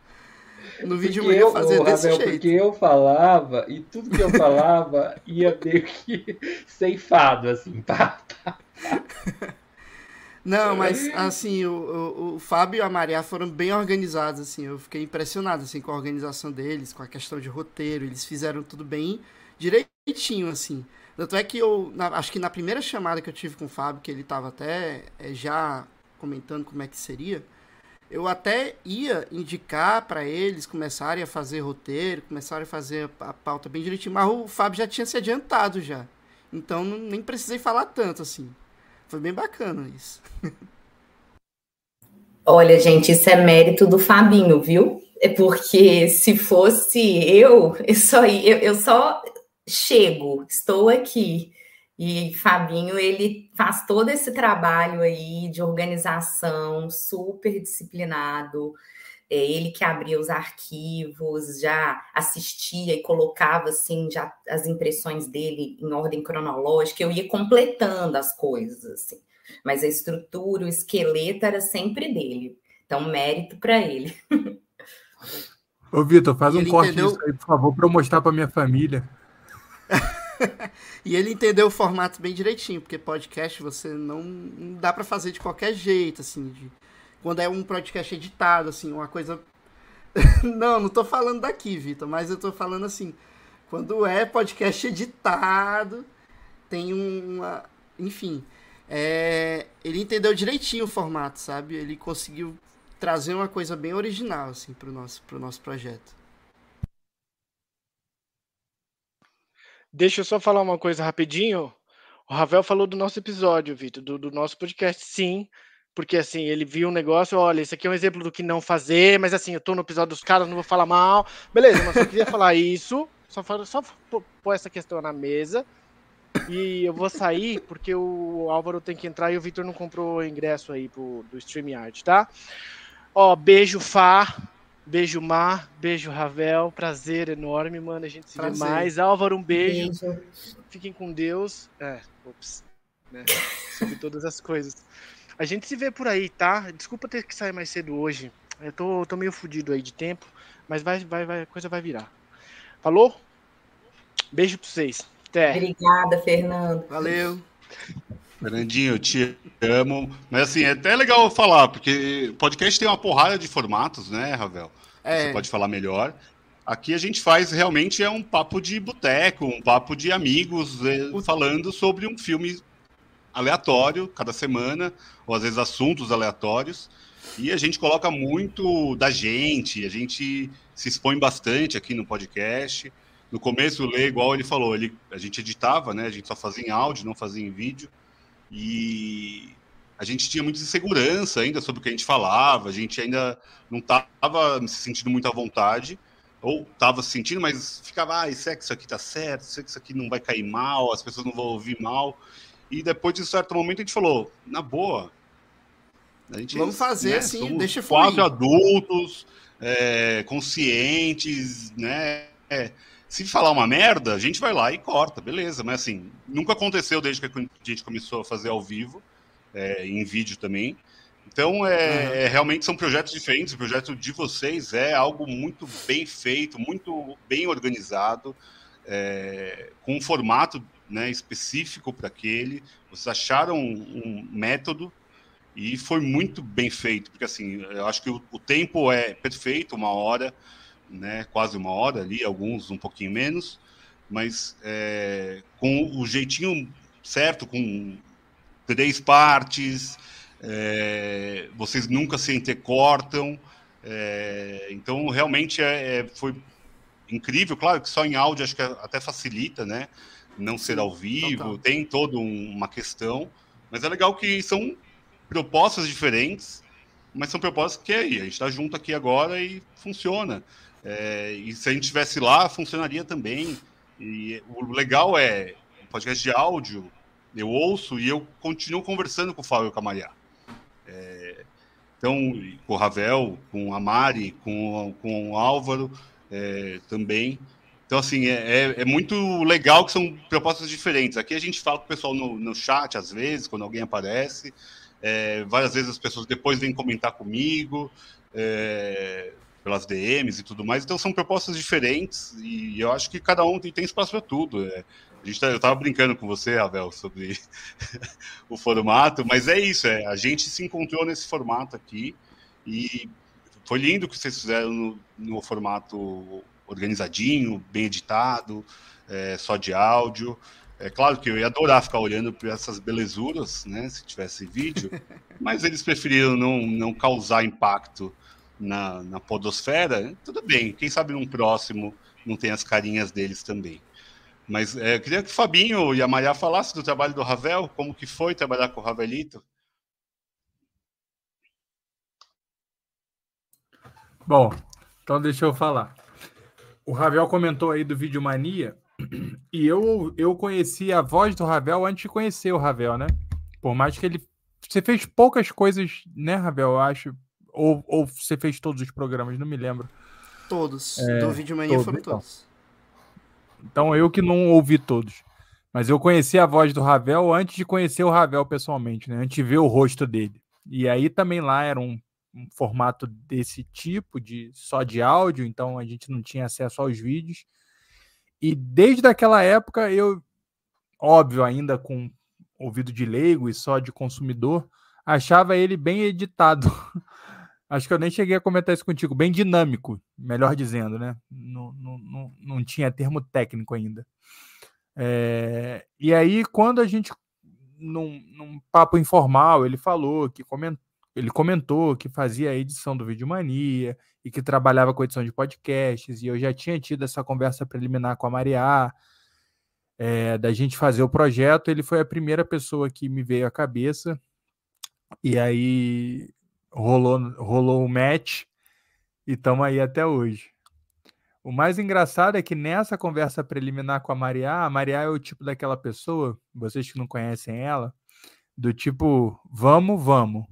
No vídeo eu ia fazer desse Ravel, jeito. Porque eu falava, e tudo que eu falava ia meio que [laughs] ceifado, assim, pá, pá, pá. Não, mas assim, o, o, o, Fábio e a Maria foram bem organizados, assim, eu fiquei impressionado assim, com a organização deles, com a questão de roteiro, eles fizeram tudo bem direitinho, assim. Tanto é que eu, na, acho que na primeira chamada que eu tive com o Fábio, que ele estava até é, já comentando como é que seria, eu até ia indicar para eles começarem a fazer roteiro, começarem a fazer a pauta bem direitinho, mas o Fábio já tinha se adiantado já. Então nem precisei falar tanto assim. Foi bem bacana isso. Olha, gente, isso é mérito do Fabinho, viu? É porque se fosse eu, eu só, eu, eu só chego, estou aqui. E Fabinho, ele faz todo esse trabalho aí de organização, super disciplinado. É ele que abria os arquivos, já assistia e colocava assim já as impressões dele em ordem cronológica. Eu ia completando as coisas assim, mas a estrutura, o esqueleto era sempre dele. Então mérito para ele. [laughs] Ô Vitor, faz um corte entendeu... disso aí, por favor, para eu mostrar para minha família. [laughs] e ele entendeu o formato bem direitinho, porque podcast você não, não dá para fazer de qualquer jeito, assim, de quando é um podcast editado, assim, uma coisa. [laughs] não, não tô falando daqui, Vitor, mas eu tô falando assim, quando é podcast editado, tem uma. Enfim. É... Ele entendeu direitinho o formato, sabe? Ele conseguiu trazer uma coisa bem original, assim, pro nosso, pro nosso projeto. Deixa eu só falar uma coisa rapidinho. O Ravel falou do nosso episódio, Vitor, do, do nosso podcast. Sim, porque assim, ele viu um negócio, olha, isso aqui é um exemplo do que não fazer, mas assim, eu tô no episódio dos caras, não vou falar mal. Beleza, mas só queria [laughs] falar isso, só, só pôr essa questão na mesa. E eu vou sair porque o Álvaro tem que entrar e o Vitor não comprou o ingresso aí pro, do StreamYard, tá? Ó, beijo Fá, beijo Mar, beijo Ravel, prazer enorme, mano, a gente se prazer. vê mais. Álvaro, um beijo. beijo. Fiquem com Deus. É, ops, né? Sobre todas as coisas. A gente se vê por aí, tá? Desculpa ter que sair mais cedo hoje. Eu tô, tô meio fudido aí de tempo, mas vai, vai, vai, a coisa vai virar. Falou? Beijo pra vocês. Até. Obrigada, Fernando. Valeu. Fernandinho, eu te amo. Mas assim, é até legal falar, porque podcast tem uma porrada de formatos, né, Ravel? É. Você pode falar melhor. Aqui a gente faz realmente é um papo de boteco, um papo de amigos, eh, falando sobre um filme aleatório cada semana, ou às vezes assuntos aleatórios. E a gente coloca muito da gente, a gente se expõe bastante aqui no podcast. No começo, o Lê, igual ele falou, ele, a gente editava, né? A gente só fazia em áudio, não fazia em vídeo. E a gente tinha muita insegurança ainda sobre o que a gente falava, a gente ainda não estava se sentindo muito à vontade. ou estava sentindo, mas ficava, ah, será que isso aqui tá certo? Será que isso aqui não vai cair mal? As pessoas não vão ouvir mal? E depois de certo momento a gente falou, na boa, a gente, Vamos fazer né, assim, deixa fluir. Quatro adultos, é, conscientes, né? É, se falar uma merda, a gente vai lá e corta, beleza. Mas assim, nunca aconteceu desde que a gente começou a fazer ao vivo, é, em vídeo também. Então, é, é, realmente são projetos diferentes. O projeto de vocês é algo muito bem feito, muito bem organizado, é, com um formato né, específico para aquele. Vocês acharam um, um, método e foi muito bem feito, porque assim, eu acho que o, o tempo é perfeito, uma hora, né, quase uma hora ali, alguns um pouquinho menos, mas é, com o jeitinho certo, com três partes é, vocês nunca se intercortam. É, então, realmente é, é, foi incrível. Claro que só em áudio acho que até facilita, né? Não ser ao vivo, tem toda um, uma questão. Mas é legal que são propostas diferentes, mas são propostas que é aí, a gente está junto aqui agora e funciona. É, e se a gente estivesse lá, funcionaria também. E o legal é, o podcast de áudio, eu ouço e eu continuo conversando com o Fábio Camariá. É, então, com o Ravel, com a Mari, com, com o Álvaro é, também. Então, assim, é, é, é, muito legal que são propostas diferentes. Aqui a gente fala com o pessoal no, no chat, às vezes, quando alguém aparece. É, várias vezes as pessoas depois vêm comentar comigo, é, pelas DMs e tudo mais. Então, são propostas diferentes e eu acho que cada um tem, tem espaço para tudo. É, a gente tá, eu estava brincando com você, Ravel, sobre [laughs] o formato, mas é isso, é, a gente se encontrou nesse formato aqui e foi lindo o que vocês fizeram no, no formato organizadinho, bem editado, é, só de áudio. É claro que eu ia adorar ficar olhando para essas belezuras, né, se tivesse vídeo, [laughs] mas eles preferiram não, não causar impacto na, na podosfera. Tudo bem, quem sabe num próximo não tem as carinhas deles também. Mas é, eu queria que o Fabinho e a Maria falassem do trabalho do Ravel, como que foi trabalhar com o Ravelito. Bom, então deixa eu falar. O Ravel comentou aí do Vídeo Mania, e eu, eu conheci a voz do Ravel antes de conhecer o Ravel, né? Por mais que ele. Você fez poucas coisas, né, Ravel? Eu acho. Ou, ou você fez todos os programas, não me lembro. Todos. É, do Vídeo Mania todos, foram então. todos. Então eu que não ouvi todos. Mas eu conheci a voz do Ravel antes de conhecer o Ravel pessoalmente, né? Antes de ver o rosto dele. E aí também lá era um, um formato desse tipo, de só de áudio, então a gente não tinha acesso aos vídeos. E desde aquela época eu, óbvio, ainda com ouvido de leigo e só de consumidor, achava ele bem editado. [laughs] Acho que eu nem cheguei a comentar isso contigo. Bem dinâmico, melhor dizendo, né? Não, não, não, não tinha termo técnico ainda. É, e aí, quando a gente, num, num papo informal, ele falou que comentou, ele comentou que fazia a edição do Vídeo Mania e que trabalhava com edição de podcasts, e eu já tinha tido essa conversa preliminar com a Maria, é, da gente fazer o projeto. Ele foi a primeira pessoa que me veio à cabeça. E aí rolou, rolou o match e estamos aí até hoje. O mais engraçado é que nessa conversa preliminar com a Maria, a Maria é o tipo daquela pessoa, vocês que não conhecem ela, do tipo, vamos, vamos,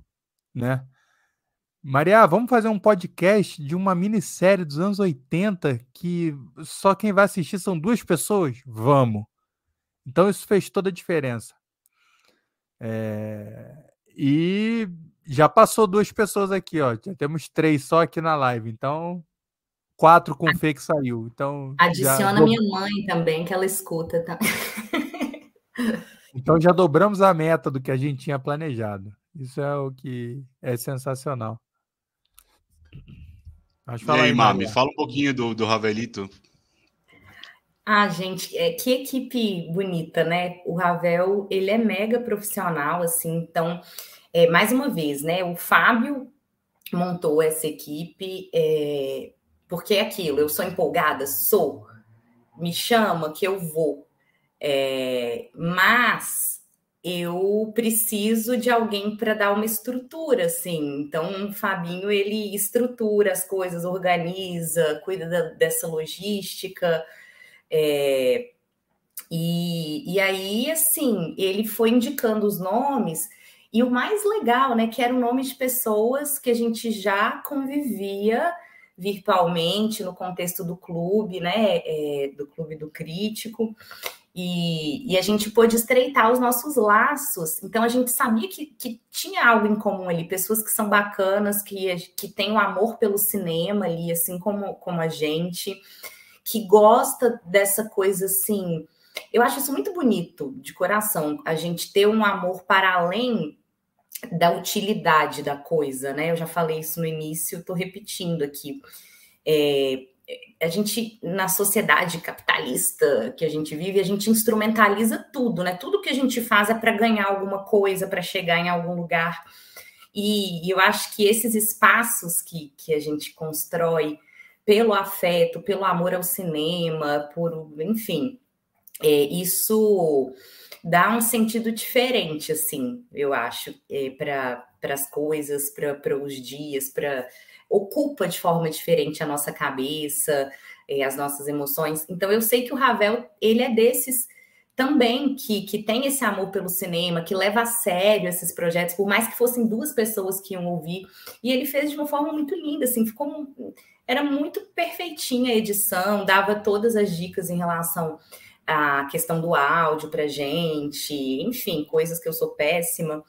né? Maria, vamos fazer um podcast de uma minissérie dos anos 80 que só quem vai assistir são duas pessoas? Vamos. Então isso fez toda a diferença. É... E já passou duas pessoas aqui, ó. Já temos três só aqui na live. Então, quatro com que saiu. Então, Adiciona minha mãe também, que ela escuta. Tá? então já dobramos a meta do que a gente tinha planejado. Isso é o que é sensacional. Mas e aí, Mami, fala um pouquinho do, do Ravelito. Ah, gente, é, que equipe bonita, né? O Ravel, ele é mega profissional, assim, então é, mais uma vez, né? O Fábio montou essa equipe, é, porque é aquilo, eu sou empolgada, sou, me chama que eu vou. É, mas eu preciso de alguém para dar uma estrutura, assim. Então, o Fabinho, ele estrutura as coisas, organiza, cuida da, dessa logística. É, e, e aí, assim, ele foi indicando os nomes, e o mais legal, né, que eram nomes de pessoas que a gente já convivia virtualmente no contexto do clube, né, é, do clube do crítico, e, e, a gente pôde estreitar os nossos laços. Então a gente sabia que, que tinha algo em comum ali, pessoas que são bacanas, que, que têm o um amor pelo cinema ali, assim como, como a gente, que gosta dessa coisa assim. Eu acho isso muito bonito, de coração, a gente ter um amor para além da utilidade da coisa, né? Eu já falei isso no início, estou repetindo aqui. É, a gente, na sociedade capitalista que a gente vive, a gente instrumentaliza tudo, né? Tudo que a gente faz é para ganhar alguma coisa, para chegar em algum lugar. E, eu acho que esses espaços que, que a gente constrói pelo afeto, pelo amor ao cinema, por, enfim, é, isso dá um sentido diferente, assim, eu acho, é, para as coisas, para os dias, para ocupa de forma diferente a nossa cabeça, eh, as nossas emoções. Então eu sei que o Ravel, ele é desses também que, que tem esse amor pelo cinema, que leva a sério esses projetos, por mais que fossem duas pessoas que iam ouvir. E ele fez de uma forma muito linda, assim, ficou era muito perfeitinha a edição, dava todas as dicas em relação à questão do áudio para gente, enfim, coisas que eu sou péssima.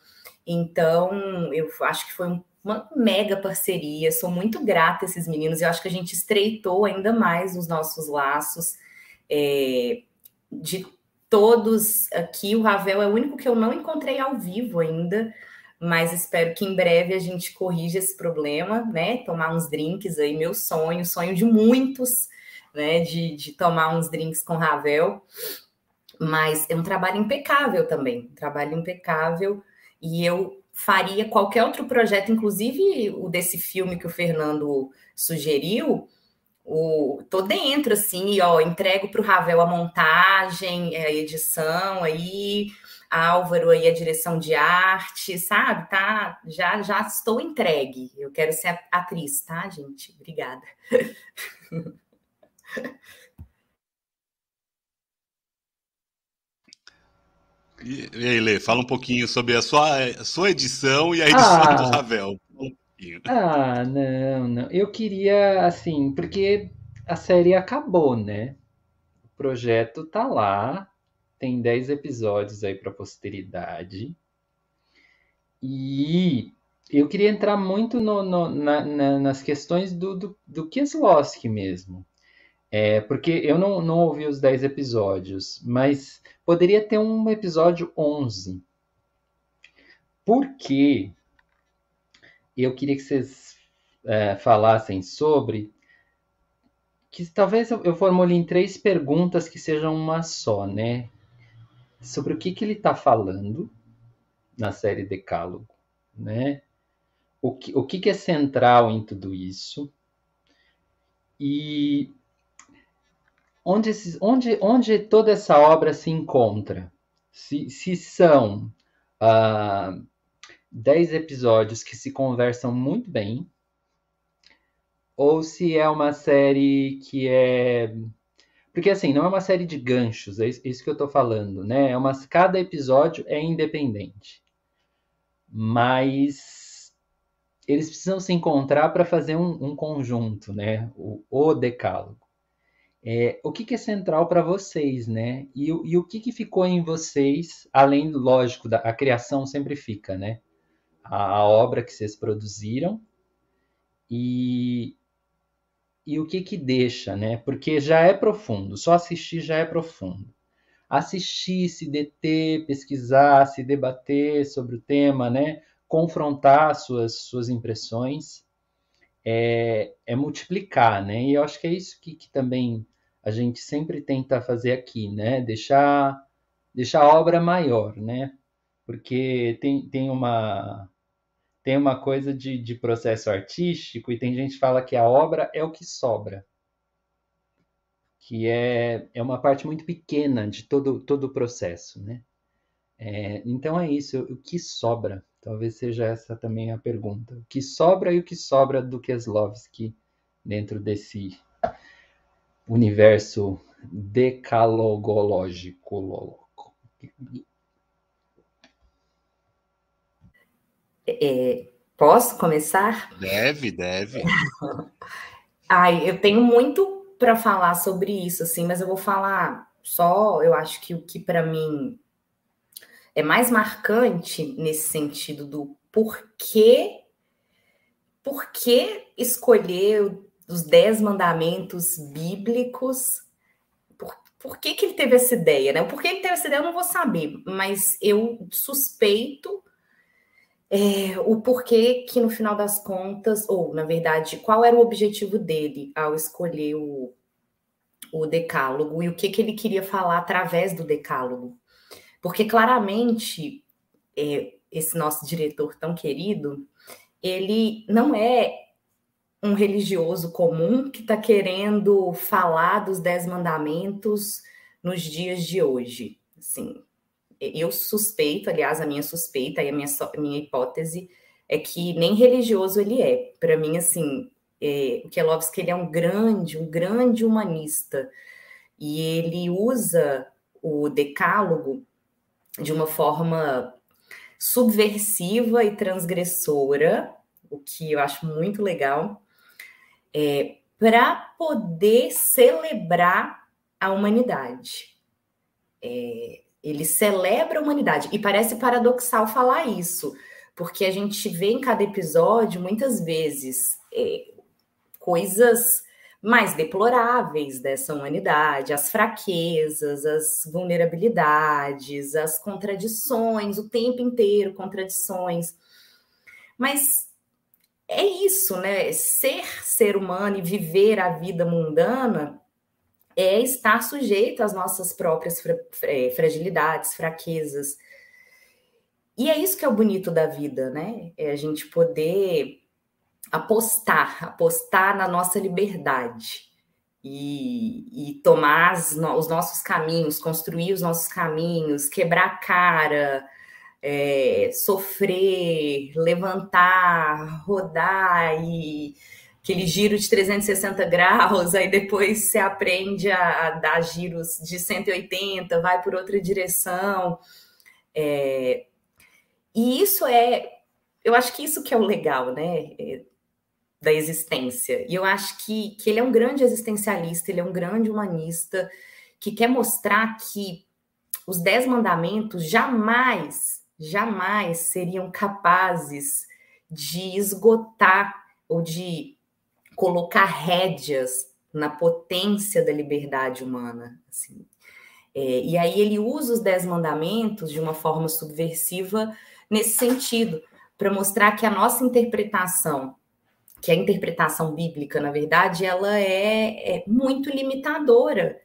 Então, eu acho que foi um uma mega parceria. Sou muito grata a esses meninos. Eu acho que a gente estreitou ainda mais os nossos laços. É, de todos aqui, o Ravel é o único que eu não encontrei ao vivo ainda, mas espero que em breve a gente corrija esse problema, né? Tomar uns drinks aí, meu sonho, sonho de muitos, né? De, de tomar uns drinks com Ravel. Mas é um trabalho impecável também, um trabalho impecável. E eu faria qualquer outro projeto, inclusive o desse filme que o Fernando sugeriu. O, tô dentro, assim, ó, entrego para o Ravel a montagem, a edição aí, Álvaro aí a direção de arte, sabe? Tá, já, já estou entregue. Eu quero ser atriz, tá, gente? Obrigada. [laughs] E, e aí, Lê, fala um pouquinho sobre a sua, a sua edição e a edição ah, do Ravel. Um ah, não, não. Eu queria, assim, porque a série acabou, né? O projeto tá lá, tem 10 episódios aí para posteridade. E eu queria entrar muito no, no, na, na, nas questões do, do, do Kieslowski mesmo. É, porque eu não, não ouvi os 10 episódios, mas poderia ter um episódio 11. Porque eu queria que vocês é, falassem sobre. Que talvez eu, eu formule em três perguntas que sejam uma só, né? Sobre o que, que ele está falando na série Decálogo, né? O que, o que, que é central em tudo isso? E onde, onde, onde toda essa obra se encontra. Se, se são uh, dez episódios que se conversam muito bem, ou se é uma série que é. Porque assim, não é uma série de ganchos, é isso que eu estou falando, né? É uma... Cada episódio é independente. Mas eles precisam se encontrar para fazer um, um, conjunto, né? O, o decálogo. É, o que, que, é central para vocês, né? E, e, o que, que ficou em vocês, além, lógico, da a criação sempre fica, né? A, a obra que vocês produziram e, e o que que deixa, né? Porque já é profundo, só assistir já é profundo. Assistir, se deter, pesquisar, se debater sobre o tema, né? Confrontar suas, suas impressões é, é multiplicar, né? E eu acho que é isso que, que também a gente sempre tenta fazer aqui, né? Deixar, deixar a obra maior, né? Porque tem, tem uma tem uma coisa de, de processo artístico e tem gente que fala que a obra é o que sobra, que é, é uma parte muito pequena de todo, todo o processo, né? É, então é isso, o que sobra? Talvez seja essa também a pergunta. O que sobra e o que sobra do Keslovski dentro desse universo decalogológico? É, posso começar? Deve, deve. [laughs] Ai, eu tenho muito para falar sobre isso, assim, mas eu vou falar só, eu acho que o que para mim é mais marcante nesse sentido do porquê, por que escolher os dez mandamentos bíblicos por, por que, que ele teve essa ideia, né? Por que ele teve essa ideia eu não vou saber, mas eu suspeito é, o porquê que no final das contas, ou na verdade, qual era o objetivo dele ao escolher o, o decálogo e o que, que ele queria falar através do decálogo. Porque claramente é, esse nosso diretor tão querido, ele não é um religioso comum que está querendo falar dos dez mandamentos nos dias de hoje. Assim, eu suspeito, aliás, a minha suspeita e a minha, minha hipótese é que nem religioso ele é. Para mim, assim, é, o Kelowski ele é um grande, um grande humanista e ele usa o decálogo de uma forma subversiva e transgressora, o que eu acho muito legal, é, para poder celebrar a humanidade. É, ele celebra a humanidade. E parece paradoxal falar isso, porque a gente vê em cada episódio, muitas vezes, é, coisas mais deploráveis dessa humanidade, as fraquezas, as vulnerabilidades, as contradições, o tempo inteiro contradições. Mas é isso, né? Ser ser humano e viver a vida mundana é estar sujeito às nossas próprias é, fragilidades, fraquezas. E é isso que é o bonito da vida, né? É a gente poder apostar, apostar na nossa liberdade e, e tomar as, os nossos caminhos, construir os nossos caminhos, quebrar a cara, é, sofrer, levantar, rodar e aquele giro de 360 graus, aí depois você aprende a, a dar giros de 180, vai por outra direção. É, e isso é, eu acho que isso que é o legal, né? É, da existência. E eu acho que, que ele é um grande existencialista, ele é um grande humanista, que quer mostrar que os dez mandamentos jamais, jamais seriam capazes de esgotar ou de colocar rédeas na potência da liberdade humana. Assim. É, e aí ele usa os dez mandamentos de uma forma subversiva nesse sentido, para mostrar que a nossa interpretação que a interpretação bíblica, na verdade, ela é, é muito limitadora.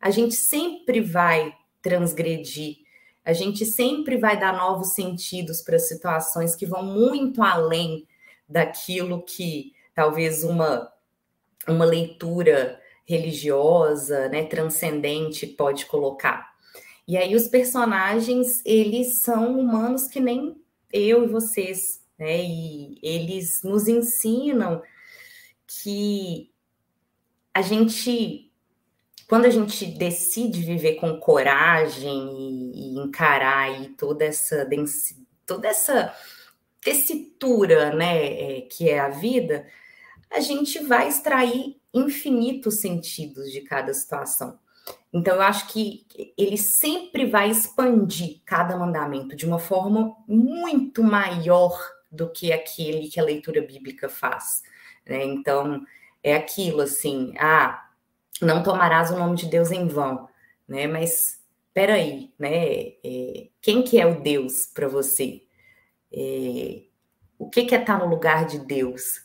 A gente sempre vai transgredir, a gente sempre vai dar novos sentidos para situações que vão muito além daquilo que talvez uma, uma leitura religiosa, né, transcendente pode colocar. E aí os personagens, eles são humanos que nem eu e vocês, né? E eles nos ensinam que a gente, quando a gente decide viver com coragem e, e encarar aí toda essa toda essa tessitura, né, é, que é a vida, a gente vai extrair infinitos sentidos de cada situação. Então, eu acho que ele sempre vai expandir cada mandamento de uma forma muito maior do que aquele que a leitura bíblica faz. Né? Então, é aquilo assim, ah, não tomarás o nome de Deus em vão, né? Mas peraí, né? É, quem que é o Deus para você? É, o que, que é estar no lugar de Deus?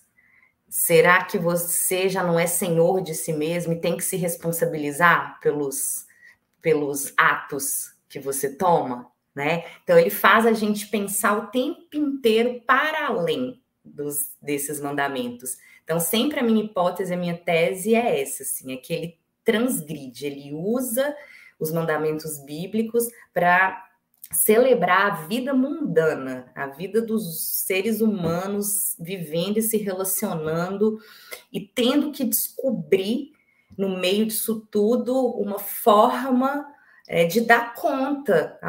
Será que você já não é senhor de si mesmo e tem que se responsabilizar pelos, pelos atos que você toma? né? Então ele faz a gente pensar o tempo inteiro para além dos, desses mandamentos. Então sempre a minha hipótese, a minha tese é essa, assim, é que ele transgride, ele usa os mandamentos bíblicos para celebrar a vida mundana, a vida dos seres humanos vivendo e se relacionando e tendo que descobrir no meio disso tudo uma forma é, de dar conta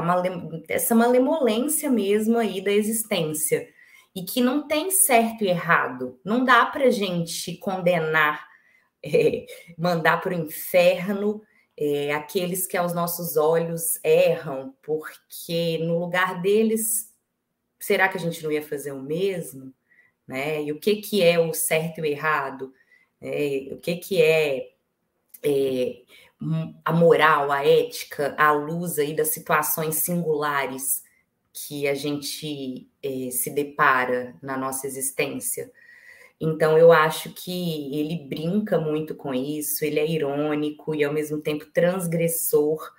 dessa malemolência mesmo aí da existência e que não tem certo e errado. Não dá para gente condenar, [laughs] é, mandar para o inferno é, aqueles que aos nossos olhos erram, porque no lugar deles, será que a gente não ia fazer o mesmo? Né? E o que, que é o certo e o errado? É, o que, que é, é, a moral, a ética, à luz aí das situações singulares que a gente é, se depara na nossa existência? Então, eu acho que ele brinca muito com isso, ele é irônico e, ao mesmo tempo, transgressor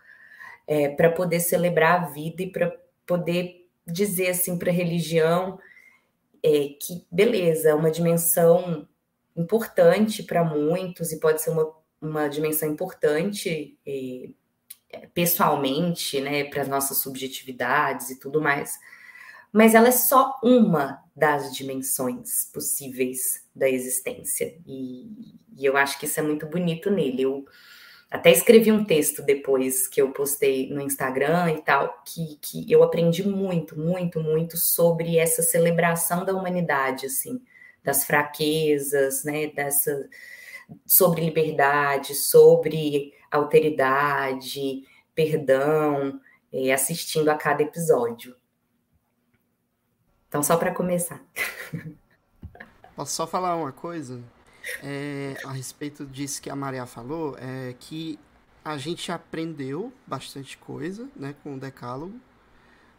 é, para poder celebrar a vida e para poder dizer assim para a religião é, que, beleza, é uma dimensão importante para muitos e pode ser uma, uma dimensão importante pessoalmente, né, para as nossas subjetividades e tudo mais mas ela é só uma das dimensões possíveis da existência. E, e, eu acho que isso é muito bonito nele. Eu até escrevi um texto depois que eu postei no Instagram e tal, que, que eu aprendi muito, muito, muito sobre essa celebração da humanidade, assim, das fraquezas, né, dessa sobre liberdade, sobre alteridade, perdão, é, assistindo a cada episódio. Então, só para começar. [laughs] Posso só falar uma coisa? É, a respeito disso que a Maria falou, é que a gente aprendeu bastante coisa né, com o Decálogo.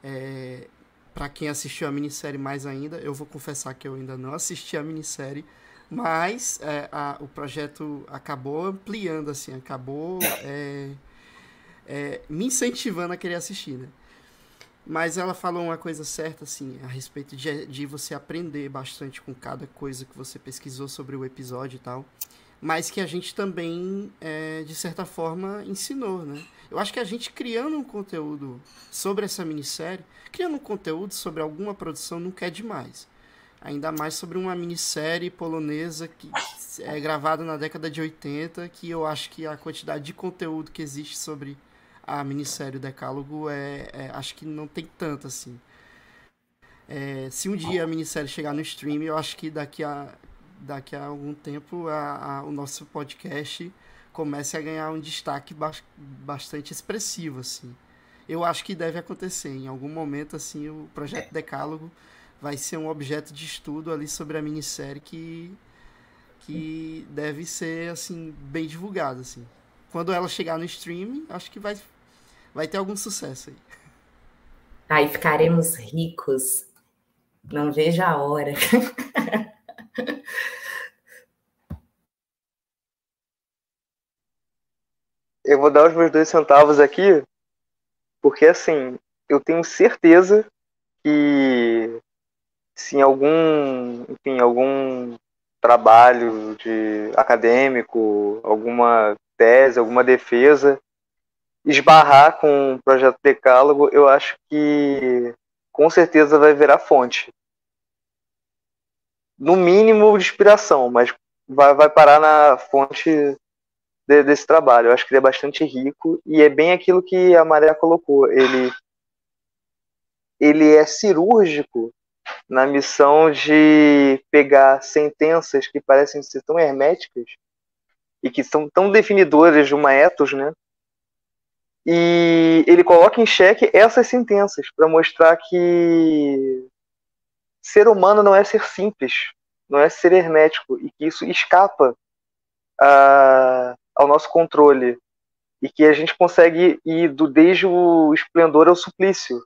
É, para quem assistiu a minissérie mais ainda, eu vou confessar que eu ainda não assisti a minissérie, mas é, a, o projeto acabou ampliando, assim, acabou é, é, me incentivando a querer assistir, né? Mas ela falou uma coisa certa, assim, a respeito de, de você aprender bastante com cada coisa que você pesquisou sobre o episódio e tal. Mas que a gente também, é, de certa forma, ensinou, né? Eu acho que a gente criando um conteúdo sobre essa minissérie, criando um conteúdo sobre alguma produção nunca é demais. Ainda mais sobre uma minissérie polonesa que é gravada na década de 80, que eu acho que a quantidade de conteúdo que existe sobre a minissérie Decálogo é, é, acho que não tem tanto assim. É, se um dia a minissérie chegar no stream, eu acho que daqui a, daqui a algum tempo a, a, o nosso podcast comece a ganhar um destaque ba bastante expressivo assim. Eu acho que deve acontecer em algum momento assim o projeto Decálogo vai ser um objeto de estudo ali sobre a minissérie que que deve ser assim bem divulgado assim. Quando ela chegar no stream, acho que vai vai ter algum sucesso aí. Aí ficaremos ricos. Não vejo a hora. [laughs] Eu vou dar os meus dois centavos aqui, porque assim, eu tenho certeza que se em algum, enfim, algum trabalho de acadêmico, alguma tese, alguma defesa, esbarrar com o projeto Decálogo, eu acho que com certeza vai virar fonte. No mínimo de inspiração, mas vai, vai parar na fonte de, desse trabalho. Eu acho que ele é bastante rico e é bem aquilo que a Maré colocou. Ele, ele é cirúrgico na missão de pegar sentenças que parecem ser tão herméticas e que são tão definidoras de uma ethos, né? E ele coloca em xeque essas sentenças para mostrar que ser humano não é ser simples, não é ser hermético e que isso escapa a, ao nosso controle e que a gente consegue ir do desde o esplendor ao suplício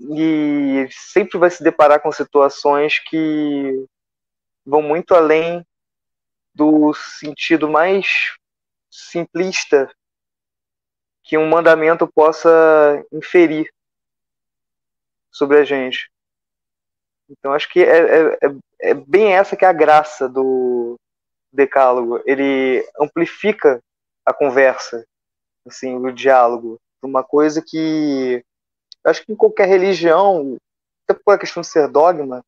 e sempre vai se deparar com situações que vão muito além do sentido mais simplista que um mandamento possa inferir sobre a gente. Então acho que é, é, é, é bem essa que é a graça do decálogo. Ele amplifica a conversa, assim, o diálogo, uma coisa que Eu acho que em qualquer religião, até por a questão de ser dogma,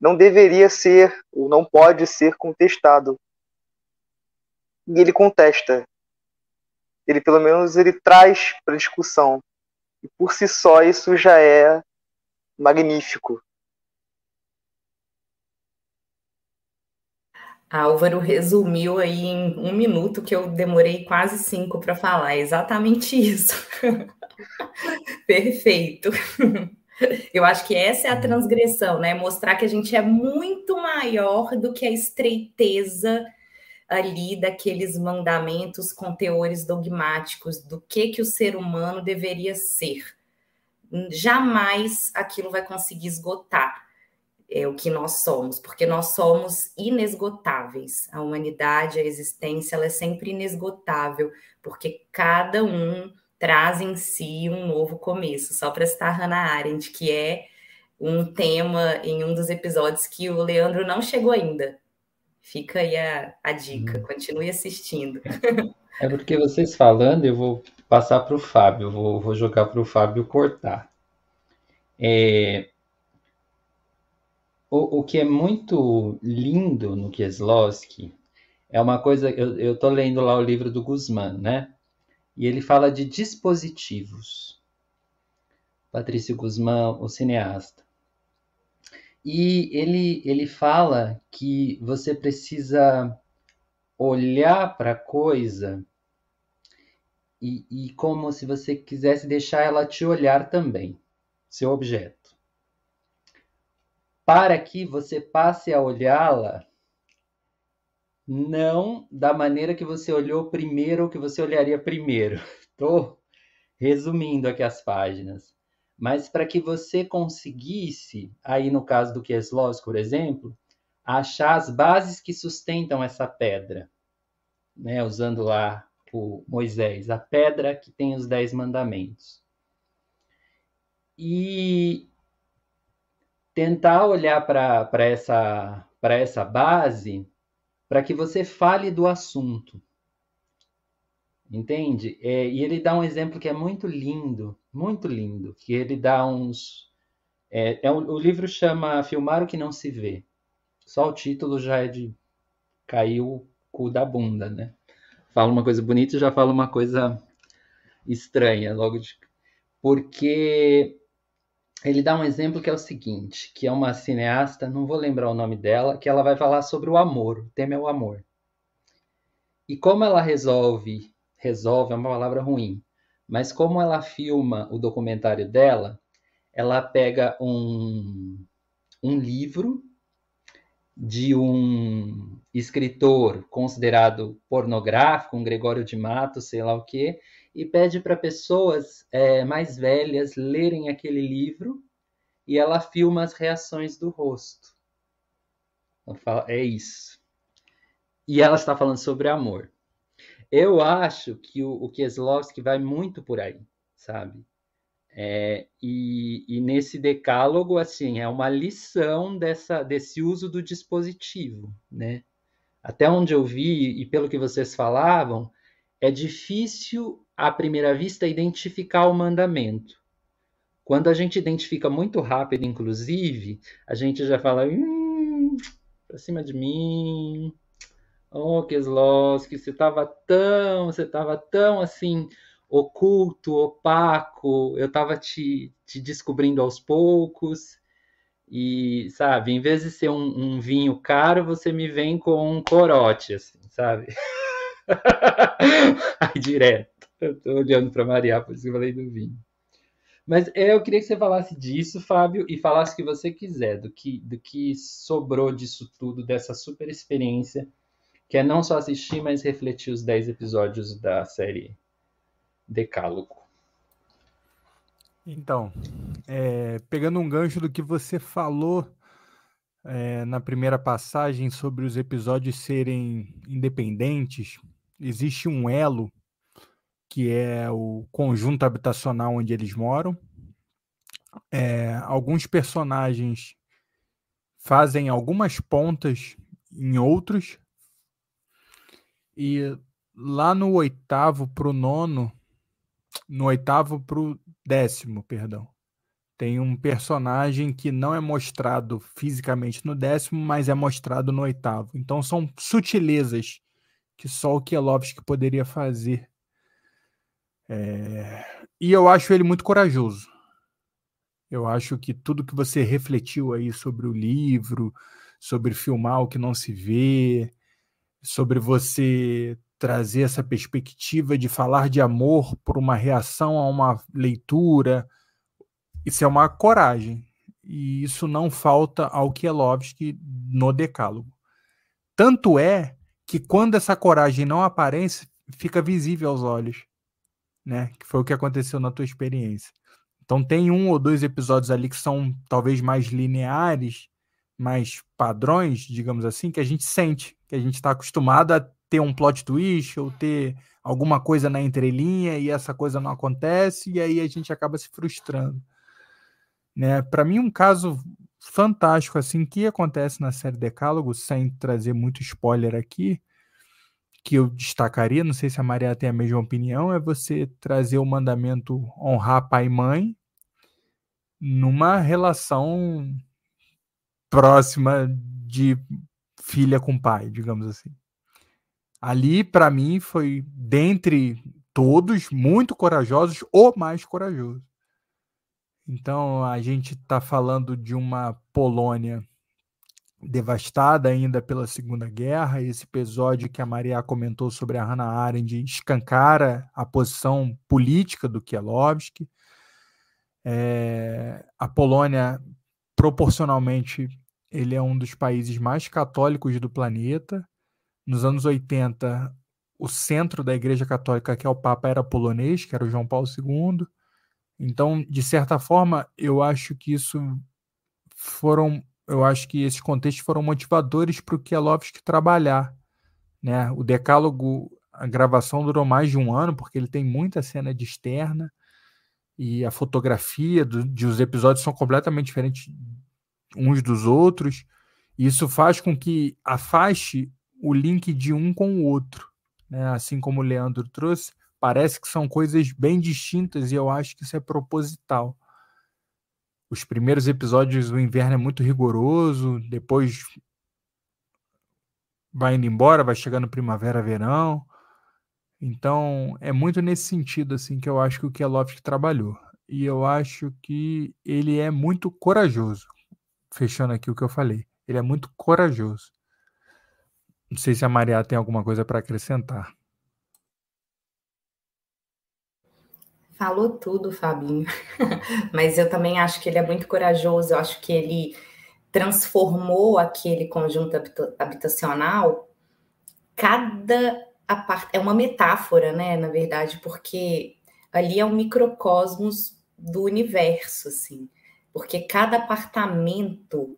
não deveria ser, ou não pode ser contestado. E ele contesta. Ele, pelo menos, ele traz para discussão. E por si só, isso já é magnífico. Álvaro resumiu aí em um minuto que eu demorei quase cinco para falar. É exatamente [laughs] isso. Perfeito. Eu acho que essa é a transgressão, né? Mostrar que a gente é muito maior do que a estreiteza ali daqueles mandamentos com teores dogmáticos do que que o ser humano deveria ser. Jamais aquilo vai conseguir esgotar é, o que nós somos, porque nós somos inesgotáveis. A humanidade, a existência, ela é sempre inesgotável, porque cada um traz em si um novo começo. Só para citar Hannah Arendt, que é um tema em um dos episódios que o Leandro não chegou ainda. Fica aí a, a dica, hum. continue assistindo. [laughs] É porque vocês falando, eu vou passar para o Fábio, vou, vou jogar para o Fábio cortar. É, o, o que é muito lindo no Kieslowski é uma coisa. Eu estou lendo lá o livro do Guzmán, né? E ele fala de dispositivos. Patrício Guzmán, o cineasta. E ele, ele fala que você precisa olhar para a coisa e, e como se você quisesse deixar ela te olhar também, seu objeto. Para que você passe a olhá-la não da maneira que você olhou primeiro ou que você olharia primeiro. [laughs] Estou resumindo aqui as páginas. Mas para que você conseguisse, aí no caso do Kieslowski, por exemplo, achar as bases que sustentam essa pedra, né? usando lá o Moisés, a pedra que tem os dez mandamentos. E tentar olhar para essa, essa base para que você fale do assunto. Entende? É, e ele dá um exemplo que é muito lindo, muito lindo, que ele dá uns. É, é um, o livro chama Filmar o que não se vê. Só o título já é de cair o cu da bunda, né? Fala uma coisa bonita e já fala uma coisa estranha logo de... Porque ele dá um exemplo que é o seguinte, que é uma cineasta, não vou lembrar o nome dela, que ela vai falar sobre o amor, o tema é o amor. E como ela resolve, resolve é uma palavra ruim, mas como ela filma o documentário dela, ela pega um, um livro de um escritor considerado pornográfico, um Gregório de Matos, sei lá o quê, e pede para pessoas é, mais velhas lerem aquele livro e ela filma as reações do rosto. É isso. E ela está falando sobre amor. Eu acho que o, o Kieslowski vai muito por aí, sabe? É, e, e, nesse decálogo, assim, é uma lição dessa, desse uso do dispositivo, né? Até onde eu vi, e pelo que vocês falavam, é difícil à primeira vista, identificar o mandamento. Quando a gente identifica muito rápido, inclusive, a gente já fala, hum, pra cima de mim, oh, Kesloski, você estava tão, você estava tão assim, oculto, opaco, eu estava te, te descobrindo aos poucos, e, sabe, em vez de ser um, um vinho caro, você me vem com um corote, assim, sabe? [laughs] Aí direto. Eu tô olhando para Maria, por isso que eu falei do vinho. Mas é, eu queria que você falasse disso, Fábio, e falasse o que você quiser, do que, do que sobrou disso tudo, dessa super experiência, que é não só assistir, mas refletir os 10 episódios da série Decálogo. Então, é, pegando um gancho do que você falou é, na primeira passagem sobre os episódios serem independentes, existe um elo que é o conjunto habitacional onde eles moram. É, alguns personagens fazem algumas pontas em outros. E lá no oitavo para o nono, no oitavo para o décimo, perdão, tem um personagem que não é mostrado fisicamente no décimo, mas é mostrado no oitavo. Então são sutilezas que só o Kielovski poderia fazer. É... E eu acho ele muito corajoso. Eu acho que tudo que você refletiu aí sobre o livro, sobre filmar o que não se vê, sobre você trazer essa perspectiva de falar de amor por uma reação a uma leitura, isso é uma coragem. E isso não falta ao Kielowski no Decálogo. Tanto é que quando essa coragem não aparece, fica visível aos olhos, né? Que foi o que aconteceu na tua experiência. Então tem um ou dois episódios ali que são talvez mais lineares, mais padrões, digamos assim, que a gente sente, que a gente está acostumado a ter um plot twist ou ter alguma coisa na entrelinha e essa coisa não acontece e aí a gente acaba se frustrando. Né? Para mim, um caso fantástico assim que acontece na série Decálogo, sem trazer muito spoiler aqui, que eu destacaria, não sei se a Maria tem a mesma opinião, é você trazer o mandamento honrar pai e mãe numa relação próxima de filha com pai, digamos assim. Ali, para mim, foi dentre todos muito corajosos, o mais corajoso. Então, a gente está falando de uma Polônia devastada ainda pela Segunda Guerra. Esse episódio que a Maria comentou sobre a Hannah Arendt escancara a posição política do Kielowski. É, a Polônia, proporcionalmente, ele é um dos países mais católicos do planeta. Nos anos 80, o centro da Igreja Católica, que é o Papa, era polonês, que era o João Paulo II. Então, de certa forma, eu acho que isso foram, eu acho que esses contextos foram motivadores para o Kielowski trabalhar, né? O Decálogo, a gravação durou mais de um ano porque ele tem muita cena de externa e a fotografia do, de os episódios são completamente diferentes uns dos outros. E isso faz com que afaste o link de um com o outro, né? Assim como o Leandro trouxe, parece que são coisas bem distintas e eu acho que isso é proposital. Os primeiros episódios do inverno é muito rigoroso, depois vai indo embora, vai chegando primavera, verão. Então, é muito nesse sentido assim que eu acho que o Kielovski trabalhou. E eu acho que ele é muito corajoso. Fechando aqui o que eu falei. Ele é muito corajoso. Não sei se a Maria tem alguma coisa para acrescentar. Falou tudo, Fabinho. [laughs] Mas eu também acho que ele é muito corajoso. Eu acho que ele transformou aquele conjunto habitacional. Cada parte é uma metáfora, né? Na verdade, porque ali é um microcosmos do universo, assim. Porque cada apartamento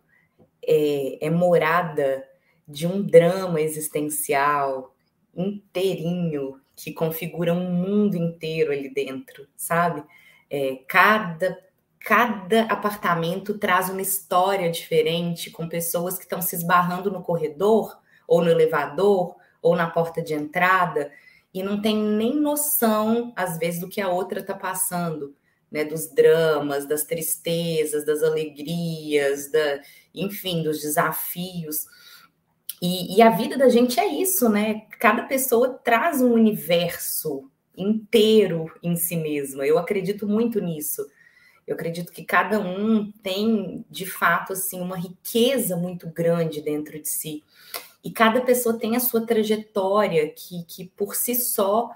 é, é morada de um drama existencial inteirinho que configura um mundo inteiro ali dentro, sabe? É, cada cada apartamento traz uma história diferente, com pessoas que estão se esbarrando no corredor, ou no elevador, ou na porta de entrada, e não tem nem noção, às vezes, do que a outra está passando, né? Dos dramas, das tristezas, das alegrias, da, enfim, dos desafios. E, e, a vida da gente é isso, né? Cada pessoa traz um universo inteiro em si mesma. Eu acredito muito nisso. Eu acredito que cada um tem, de fato, assim, uma riqueza muito grande dentro de si. E cada pessoa tem a sua trajetória que, que por si só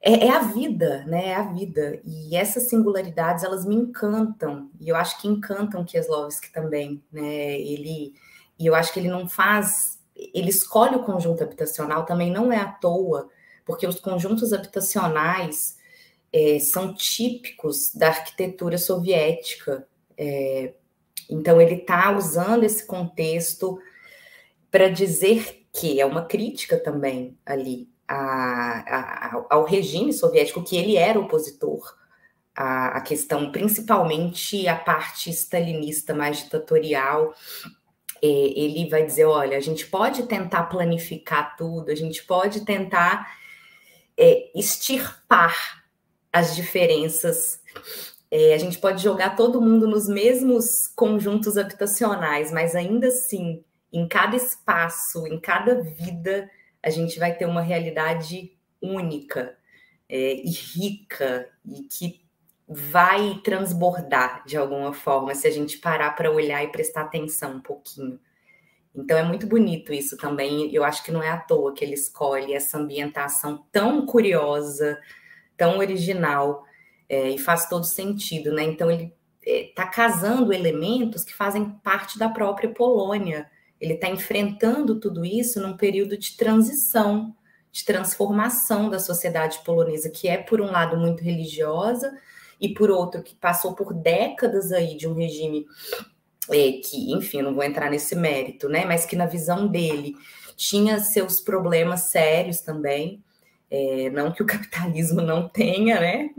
é, é, a vida, né? É a vida. E essas singularidades, elas me encantam. E eu acho que encantam Kieslowski também, né? Ele e eu acho que ele não faz, ele escolhe o conjunto habitacional também não é à toa, porque os conjuntos habitacionais é, são típicos da arquitetura soviética. É, então ele está usando esse contexto para dizer que é uma crítica também ali a, a, ao regime soviético, que ele era opositor à, à questão, principalmente a parte stalinista mais ditatorial ele vai dizer: olha, a gente pode tentar planificar tudo, a gente pode tentar é, extirpar as diferenças. É, a gente pode jogar todo mundo nos mesmos conjuntos habitacionais, mas ainda assim, em cada espaço, em cada vida, a gente vai ter uma realidade única é, e rica e que vai transbordar de alguma forma se a gente parar para olhar e prestar atenção um pouquinho. Então é muito bonito isso também. Eu acho que não é à toa que ele escolhe essa ambientação tão curiosa, tão original é, e faz todo sentido, né? Então ele está é, casando elementos que fazem parte da própria Polônia. Ele está enfrentando tudo isso num período de transição, de transformação da sociedade polonesa, que é por um lado muito religiosa e por outro que passou por décadas aí de um regime é, que, enfim, não vou entrar nesse mérito, né? Mas que na visão dele tinha seus problemas sérios também. É, não que o [laughs] capitalismo não tenha, né?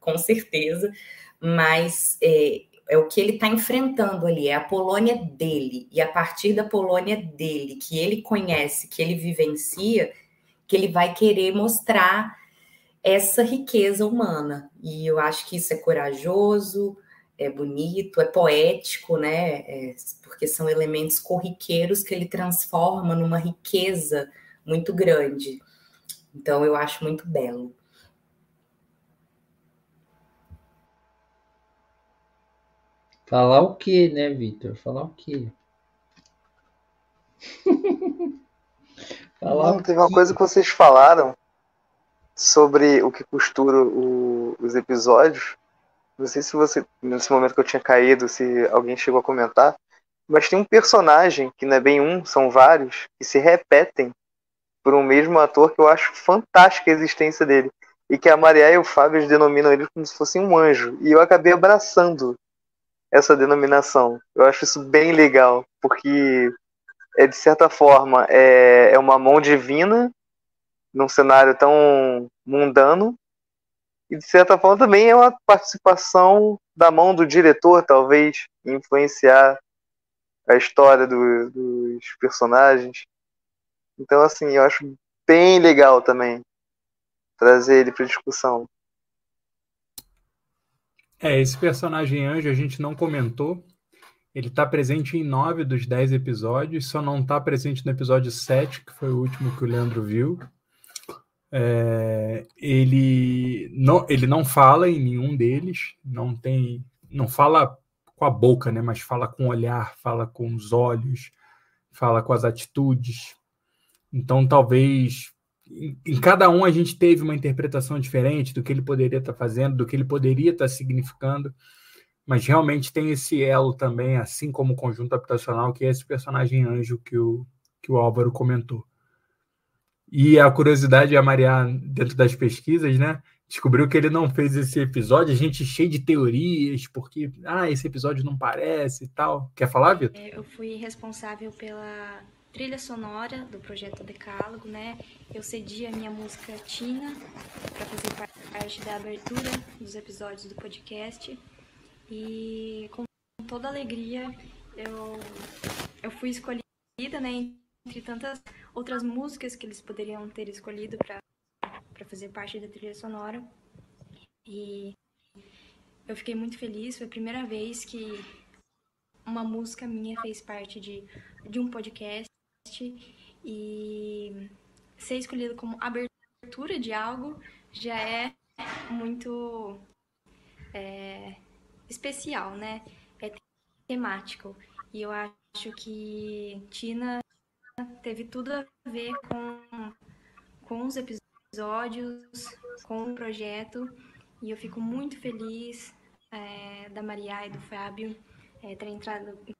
Com certeza, mas é, é o que ele está enfrentando ali, é a Polônia dele, e a partir da Polônia dele, que ele conhece, que ele vivencia, que ele vai querer mostrar essa riqueza humana. E eu acho que isso é corajoso, é bonito, é poético, né? É, porque são elementos corriqueiros que ele transforma numa riqueza muito grande. Então eu acho muito belo. Falar o quê, né, Vitor? Falar o quê? [laughs] Falar Não, teve uma coisa que vocês falaram sobre o que costura o, os episódios não sei se você, nesse momento que eu tinha caído, se alguém chegou a comentar, mas tem um personagem, que não é bem um, são vários, que se repetem por um mesmo ator que eu acho fantástica a existência dele. E que a Maria e o Fábio denominam ele como se fosse um anjo. E eu acabei abraçando essa denominação. Eu acho isso bem legal, porque é de certa forma é, é uma mão divina num cenário tão mundano, e de certa forma também é uma participação da mão do diretor, talvez, influenciar a história do, dos personagens. Então, assim, eu acho bem legal também trazer ele para discussão. É, esse personagem anjo a gente não comentou. Ele está presente em nove dos dez episódios, só não está presente no episódio 7, que foi o último que o Leandro viu. É, ele, não, ele não fala em nenhum deles, não tem, não fala com a boca, né, mas fala com o olhar, fala com os olhos, fala com as atitudes. Então, talvez em, em cada um a gente teve uma interpretação diferente do que ele poderia estar fazendo, do que ele poderia estar significando, mas realmente tem esse elo também, assim como o conjunto habitacional, que é esse personagem anjo que o, que o Álvaro comentou. E a curiosidade, a Maria, dentro das pesquisas, né? Descobriu que ele não fez esse episódio, a gente cheio de teorias, porque ah, esse episódio não parece e tal. Quer falar, Vitor? É, eu fui responsável pela trilha sonora do projeto Decálogo, né? Eu cedi a minha música Tina para fazer parte da abertura dos episódios do podcast. E com toda alegria eu, eu fui escolhida, né? Entre tantas outras músicas que eles poderiam ter escolhido para fazer parte da trilha sonora. E eu fiquei muito feliz, foi a primeira vez que uma música minha fez parte de, de um podcast e ser escolhido como abertura de algo já é muito é, especial, né? É temático. E eu acho que Tina teve tudo a ver com, com os episódios, com o projeto, e eu fico muito feliz é, da Maria e do Fábio é, terem entrado em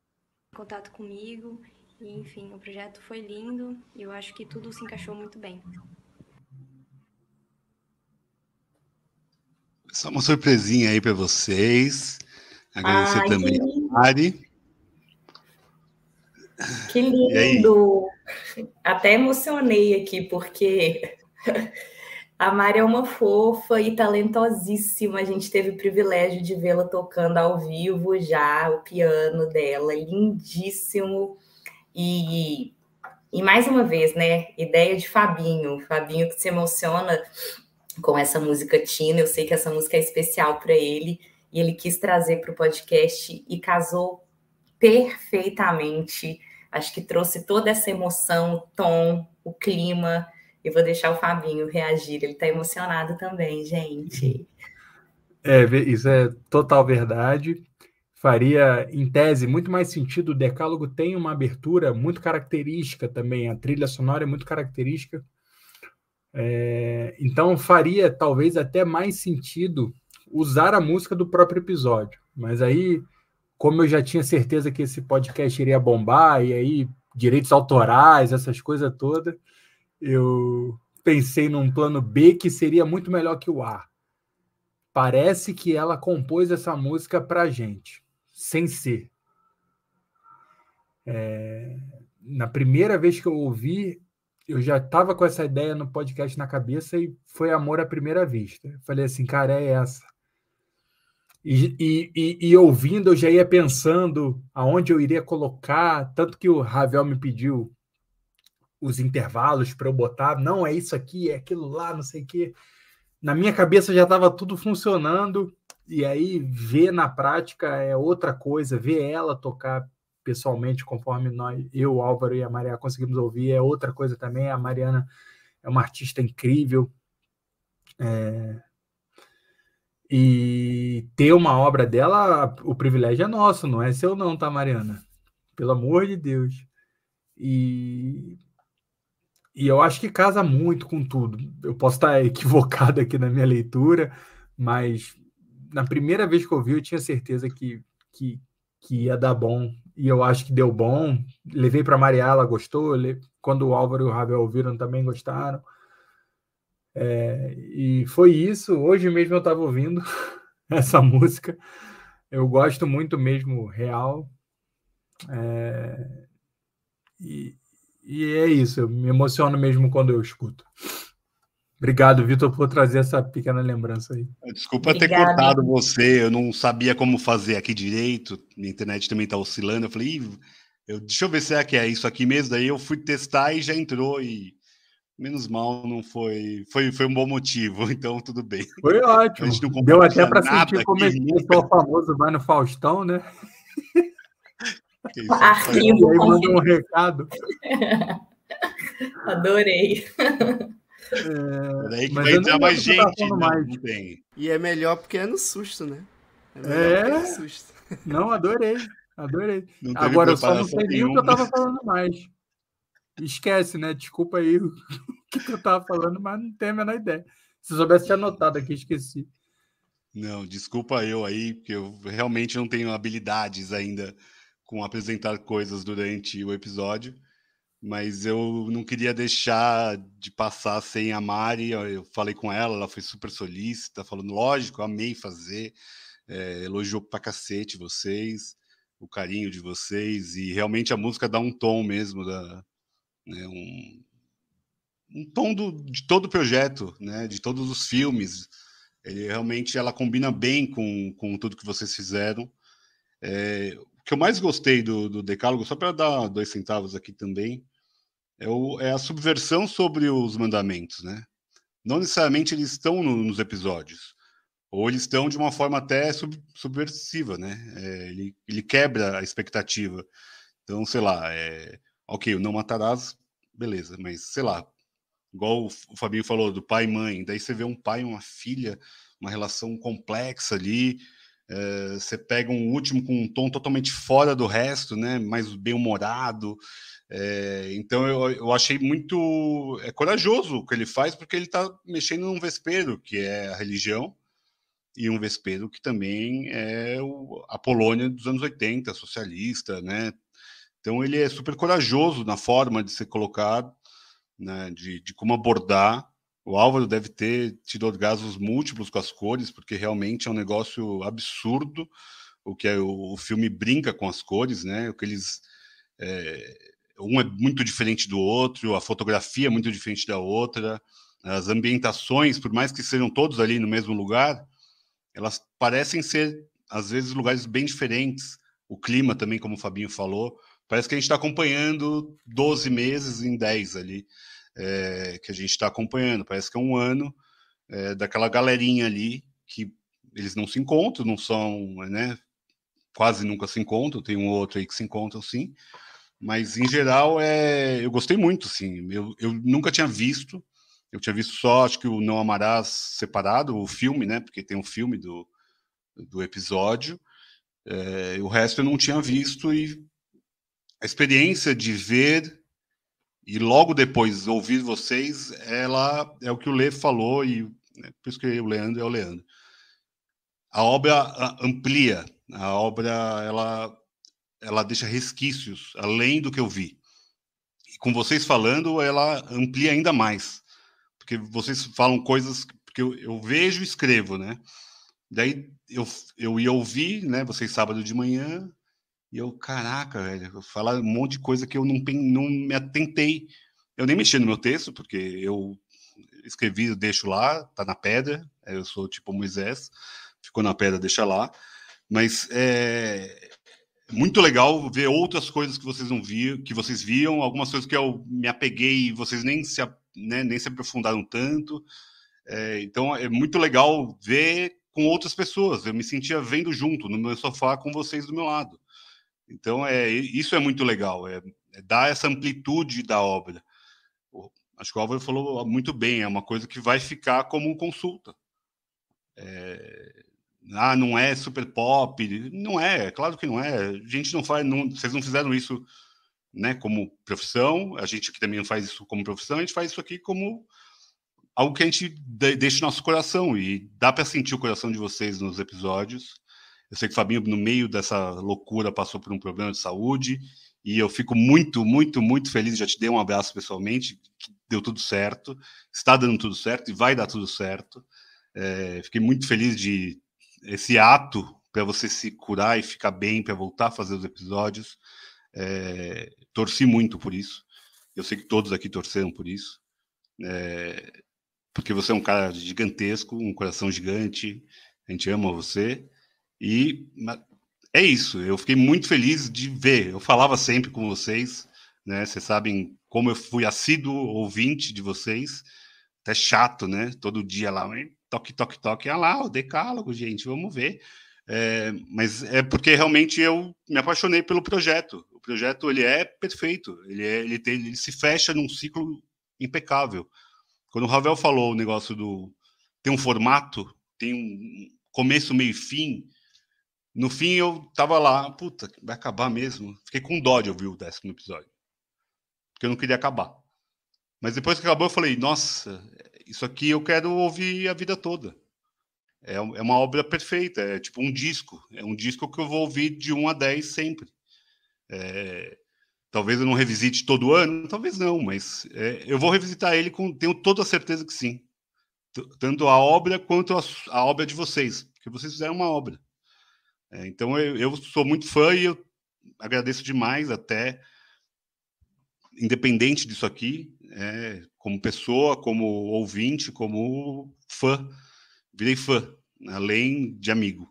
contato comigo. E, enfim, o projeto foi lindo e eu acho que tudo se encaixou muito bem. Só uma surpresinha aí para vocês. Agradecer Ai, também a Mari. Que lindo! Até emocionei aqui, porque [laughs] a Mari é uma fofa e talentosíssima. A gente teve o privilégio de vê-la tocando ao vivo já, o piano dela, lindíssimo. E, e mais uma vez, né? Ideia de Fabinho, Fabinho que se emociona com essa música Tina. Eu sei que essa música é especial para ele e ele quis trazer para o podcast e casou perfeitamente. Acho que trouxe toda essa emoção, o tom, o clima. E vou deixar o Fabinho reagir, ele está emocionado também, gente. É, isso é total verdade. Faria, em tese, muito mais sentido. O Decálogo tem uma abertura muito característica também, a trilha sonora é muito característica. É, então, faria talvez até mais sentido usar a música do próprio episódio. Mas aí, como eu já tinha certeza que esse podcast iria bombar, e aí direitos autorais, essas coisas todas, eu pensei num plano B que seria muito melhor que o A. Parece que ela compôs essa música para gente, sem ser. É... Na primeira vez que eu ouvi, eu já estava com essa ideia no podcast na cabeça e foi amor à primeira vista. Eu falei assim, cara, é essa. E, e, e, ouvindo, eu já ia pensando aonde eu iria colocar, tanto que o Ravel me pediu os intervalos para eu botar, não é isso aqui, é aquilo lá, não sei o quê. Na minha cabeça já estava tudo funcionando, e aí ver na prática é outra coisa, ver ela tocar pessoalmente, conforme nós, eu, o Álvaro e a Maria conseguimos ouvir, é outra coisa também. A Mariana é uma artista incrível. É, e ter uma obra dela, o privilégio é nosso, não é seu, não, tá, Mariana? Pelo amor de Deus. E, e eu acho que casa muito com tudo. Eu posso estar [laughs] equivocado aqui na minha leitura, mas na primeira vez que eu vi, eu tinha certeza que, que, que ia dar bom. E eu acho que deu bom. Levei para Maria, ela gostou. Quando o Álvaro e o Ravel ouviram, também gostaram. É, e foi isso. Hoje mesmo eu estava ouvindo [laughs] essa música. Eu gosto muito mesmo, real. É, e, e é isso. Eu me emociono mesmo quando eu escuto. Obrigado, Vitor, por trazer essa pequena lembrança aí. Desculpa Obrigada. ter cortado você, eu não sabia como fazer aqui direito, minha internet também está oscilando. Eu falei, eu, deixa eu ver se é que é isso aqui mesmo. Daí eu fui testar e já entrou e Menos mal, não foi. Foi, foi um bom motivo, [laughs] então tudo bem. Foi ótimo. Deu até para sentir como é que o famoso vai no Faustão, né? [laughs] Isso, Arrimo. aí manda um recado. [laughs] Adorei. É, Daí que vai entrar mais gente, não, mais. não tem. E é melhor porque é no susto, né? É, é... no susto. Não, adorei. Adorei. Agora eu só não sei nem o que eu tava falando mais. Esquece, né? Desculpa aí [laughs] o que eu tava falando, mas não tenho a menor ideia. Se eu soubesse, tinha anotado aqui, esqueci. Não, desculpa eu aí, porque eu realmente não tenho habilidades ainda com apresentar coisas durante o episódio, mas eu não queria deixar de passar sem a Mari. Eu falei com ela, ela foi super solícita, falando, lógico, amei fazer, é, elogiou pra cacete vocês, o carinho de vocês, e realmente a música dá um tom mesmo da, né, um, um tom do, de todo o projeto, né, de todos os filmes. Ele realmente ela combina bem com, com tudo que vocês fizeram. É, o que eu mais gostei do, do Decálogo, só para dar dois centavos aqui também, é, o, é, a subversão sobre os mandamentos, né? Não necessariamente eles estão no, nos episódios, ou eles estão de uma forma até sub, subversiva, né? É, ele, ele quebra a expectativa. Então, sei lá, é, ok, o não matarás, beleza, mas sei lá, igual o Fabinho falou, do pai e mãe, daí você vê um pai e uma filha, uma relação complexa ali, é, você pega um último com um tom totalmente fora do resto, né, mais bem-humorado, é, então eu, eu achei muito é corajoso o que ele faz, porque ele está mexendo num vespeiro, que é a religião, e um vespeiro que também é o, a Polônia dos anos 80, socialista, né, então ele é super corajoso na forma de ser colocado, né, de, de como abordar. O Álvaro deve ter tido orgasmos múltiplos com as cores, porque realmente é um negócio absurdo o que é, o, o filme brinca com as cores, né? O que eles é, um é muito diferente do outro, a fotografia é muito diferente da outra, as ambientações, por mais que sejam todos ali no mesmo lugar, elas parecem ser às vezes lugares bem diferentes. O clima também, como o Fabinho falou, Parece que a gente está acompanhando 12 meses em 10 ali, é, que a gente está acompanhando. Parece que é um ano é, daquela galerinha ali que eles não se encontram, não são, né? Quase nunca se encontram, tem um outro aí que se encontram sim, mas em geral é, eu gostei muito, sim. Eu, eu nunca tinha visto, eu tinha visto só, acho que o Não Amarás separado, o filme, né? Porque tem um filme do, do episódio. É, o resto eu não tinha visto e a experiência de ver e logo depois ouvir vocês, ela é o que o Lê falou e né, por isso que o Leandro é o Leandro. A obra amplia, a obra ela ela deixa resquícios além do que eu vi. E com vocês falando, ela amplia ainda mais, porque vocês falam coisas que eu, eu vejo e escrevo, né? Daí eu, eu ia ouvir, né? Vocês sábado de manhã, e eu, caraca, velho, falar um monte de coisa que eu não, não me atentei. Eu nem mexi no meu texto, porque eu escrevi, deixo lá, tá na pedra. Eu sou tipo Moisés, ficou na pedra, deixa lá. Mas é muito legal ver outras coisas que vocês não viam, que vocês viam, algumas coisas que eu me apeguei e vocês nem se, né, nem se aprofundaram tanto. É, então é muito legal ver com outras pessoas. Eu me sentia vendo junto no meu sofá com vocês do meu lado. Então, é, isso é muito legal, é, é dar essa amplitude da obra. Acho que o Álvaro falou muito bem, é uma coisa que vai ficar como consulta. É, ah, não é super pop, não é, claro que não é. A gente não faz, não, vocês não fizeram isso, né, como profissão. A gente aqui também não faz isso como profissão. A gente faz isso aqui como algo que a gente deixa no nosso coração e dá para sentir o coração de vocês nos episódios. Eu sei que o Fabinho, no meio dessa loucura, passou por um problema de saúde e eu fico muito, muito, muito feliz. Já te dei um abraço pessoalmente, deu tudo certo, está dando tudo certo e vai dar tudo certo. É, fiquei muito feliz de esse ato para você se curar e ficar bem, para voltar a fazer os episódios. É, torci muito por isso. Eu sei que todos aqui torceram por isso. É, porque você é um cara gigantesco, um coração gigante. A gente ama você. E é isso. Eu fiquei muito feliz de ver. Eu falava sempre com vocês, né? Vocês sabem como eu fui assíduo ouvinte de vocês. Até chato, né? Todo dia lá, toque, toque, toque. Ah lá, o decálogo, gente, vamos ver. É, mas é porque realmente eu me apaixonei pelo projeto. O projeto ele é perfeito. Ele, é, ele, tem, ele se fecha num ciclo impecável. Quando o Ravel falou o negócio do tem um formato, tem um começo, meio e fim, no fim, eu tava lá, puta, vai acabar mesmo. Fiquei com dó de ouvir o décimo episódio. Porque eu não queria acabar. Mas depois que acabou, eu falei, nossa, isso aqui eu quero ouvir a vida toda. É, é uma obra perfeita, é tipo um disco. É um disco que eu vou ouvir de 1 a 10 sempre. É, talvez eu não revisite todo ano, talvez não, mas é, eu vou revisitar ele com, tenho toda a certeza que sim. Tanto a obra quanto a, a obra de vocês, porque vocês fizeram uma obra. É, então eu, eu, sou muito fã e eu agradeço demais até, independente disso aqui, é, como pessoa, como ouvinte, como fã, virei fã, além de amigo.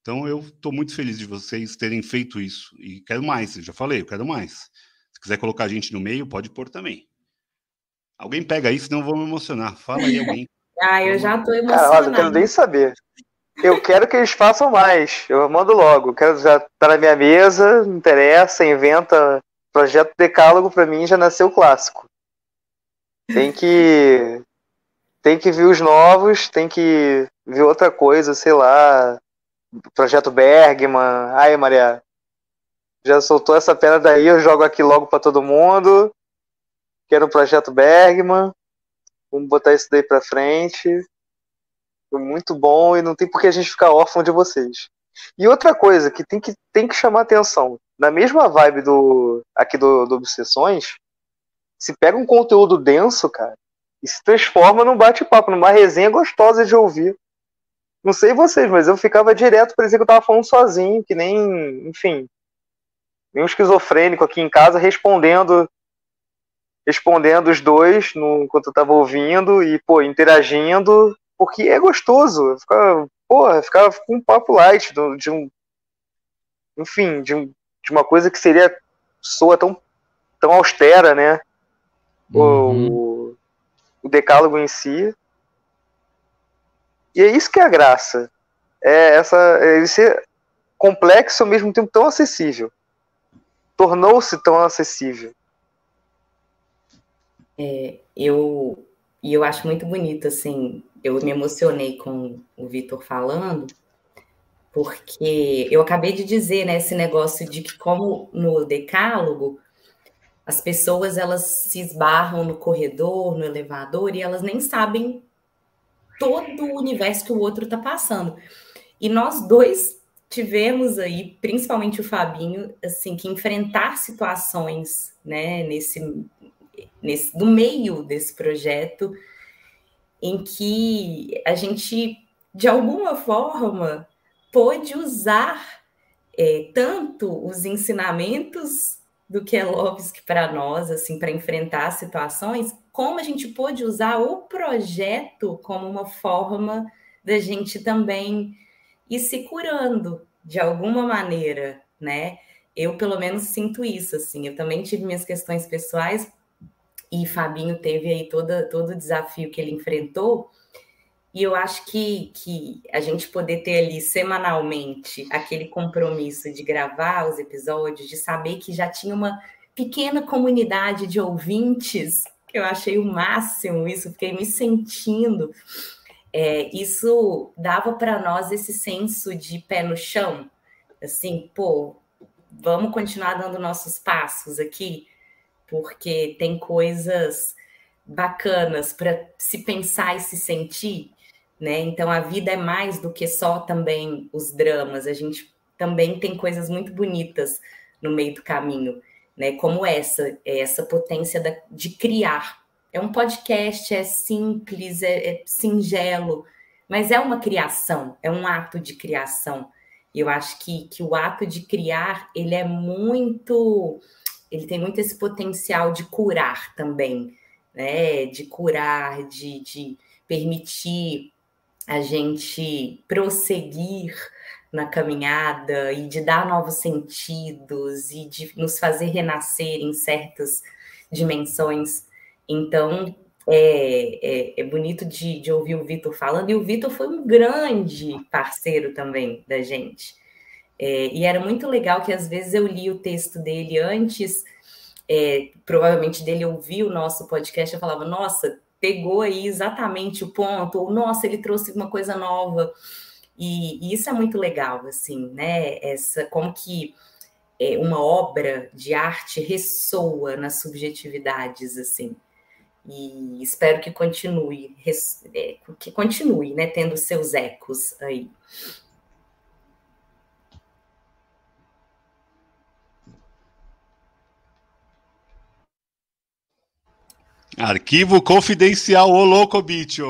Então eu estou muito feliz de vocês terem feito isso e quero mais. Eu já falei, eu quero mais. Se quiser colocar a gente no meio, pode pôr também. Alguém pega isso, não vou me emocionar. Fala aí alguém. [laughs] ah, eu já estou emocionado. Cara, eu quero nem saber. Eu quero que eles façam mais. Eu mando logo. quero já tá na minha mesa, não interessa, inventa. Projeto Decálogo para mim já nasceu clássico. Tem que tem que ver os novos, tem que ver outra coisa, sei lá. Projeto Bergman. Ai, Maria. Já soltou essa pena daí, eu jogo aqui logo para todo mundo. Quero o Projeto Bergman. Vamos botar isso daí para frente. Muito bom e não tem por que a gente ficar órfão de vocês. E outra coisa que tem que, tem que chamar atenção. Na mesma vibe do aqui do, do Obsessões, se pega um conteúdo denso, cara, e se transforma num bate-papo, numa resenha gostosa de ouvir. Não sei vocês, mas eu ficava direto, parecia que eu tava falando sozinho, que nem, enfim, nem um esquizofrênico aqui em casa respondendo respondendo os dois no, enquanto eu tava ouvindo e, pô, interagindo porque é gostoso. Ficar, porra, ficar com um papo light de um. Enfim, de, um, de uma coisa que seria. soa tão, tão austera, né? Uhum. O, o decálogo em si. E é isso que é a graça. é essa ele ser complexo ao mesmo tempo tão acessível. Tornou-se tão acessível. É, eu e eu acho muito bonito assim. Eu me emocionei com o Vitor falando, porque eu acabei de dizer, né, esse negócio de que como no decálogo as pessoas elas se esbarram no corredor, no elevador e elas nem sabem todo o universo que o outro está passando. E nós dois tivemos aí, principalmente o Fabinho, assim, que enfrentar situações, né, nesse, nesse no meio desse projeto em que a gente de alguma forma pôde usar é, tanto os ensinamentos do Kelowski para nós, assim, para enfrentar situações, como a gente pôde usar o projeto como uma forma da gente também ir se curando de alguma maneira, né? Eu, pelo menos, sinto isso, assim. Eu também tive minhas questões pessoais e Fabinho teve aí toda, todo o desafio que ele enfrentou, e eu acho que, que a gente poder ter ali semanalmente aquele compromisso de gravar os episódios, de saber que já tinha uma pequena comunidade de ouvintes, que eu achei o máximo isso, fiquei me sentindo. É, isso dava para nós esse senso de pé no chão, assim, pô, vamos continuar dando nossos passos aqui, porque tem coisas bacanas para se pensar e se sentir né? Então a vida é mais do que só também os dramas. A gente também tem coisas muito bonitas no meio do caminho, né? Como essa, é essa potência de criar. É um podcast, é simples, é, é singelo, mas é uma criação, é um ato de criação. Eu acho que, que o ato de criar ele é muito, ele tem muito esse potencial de curar também, né? De curar, de, de permitir a gente prosseguir na caminhada e de dar novos sentidos e de nos fazer renascer em certas dimensões. Então, é, é, é bonito de, de, ouvir o Vitor falando, e o Vitor foi um grande parceiro também da gente. É, e era muito legal que às vezes eu li o texto dele antes, é, provavelmente dele ouvir o nosso podcast, eu falava, nossa, pegou aí exatamente o ponto, ou nossa, ele trouxe uma coisa nova. E, e isso é muito legal, assim, né? Essa, como que é, uma obra de arte ressoa nas subjetividades, assim. E espero que continue, é, que continue, né, tendo seus ecos aí. Arquivo confidencial, ô louco, bicho! [laughs]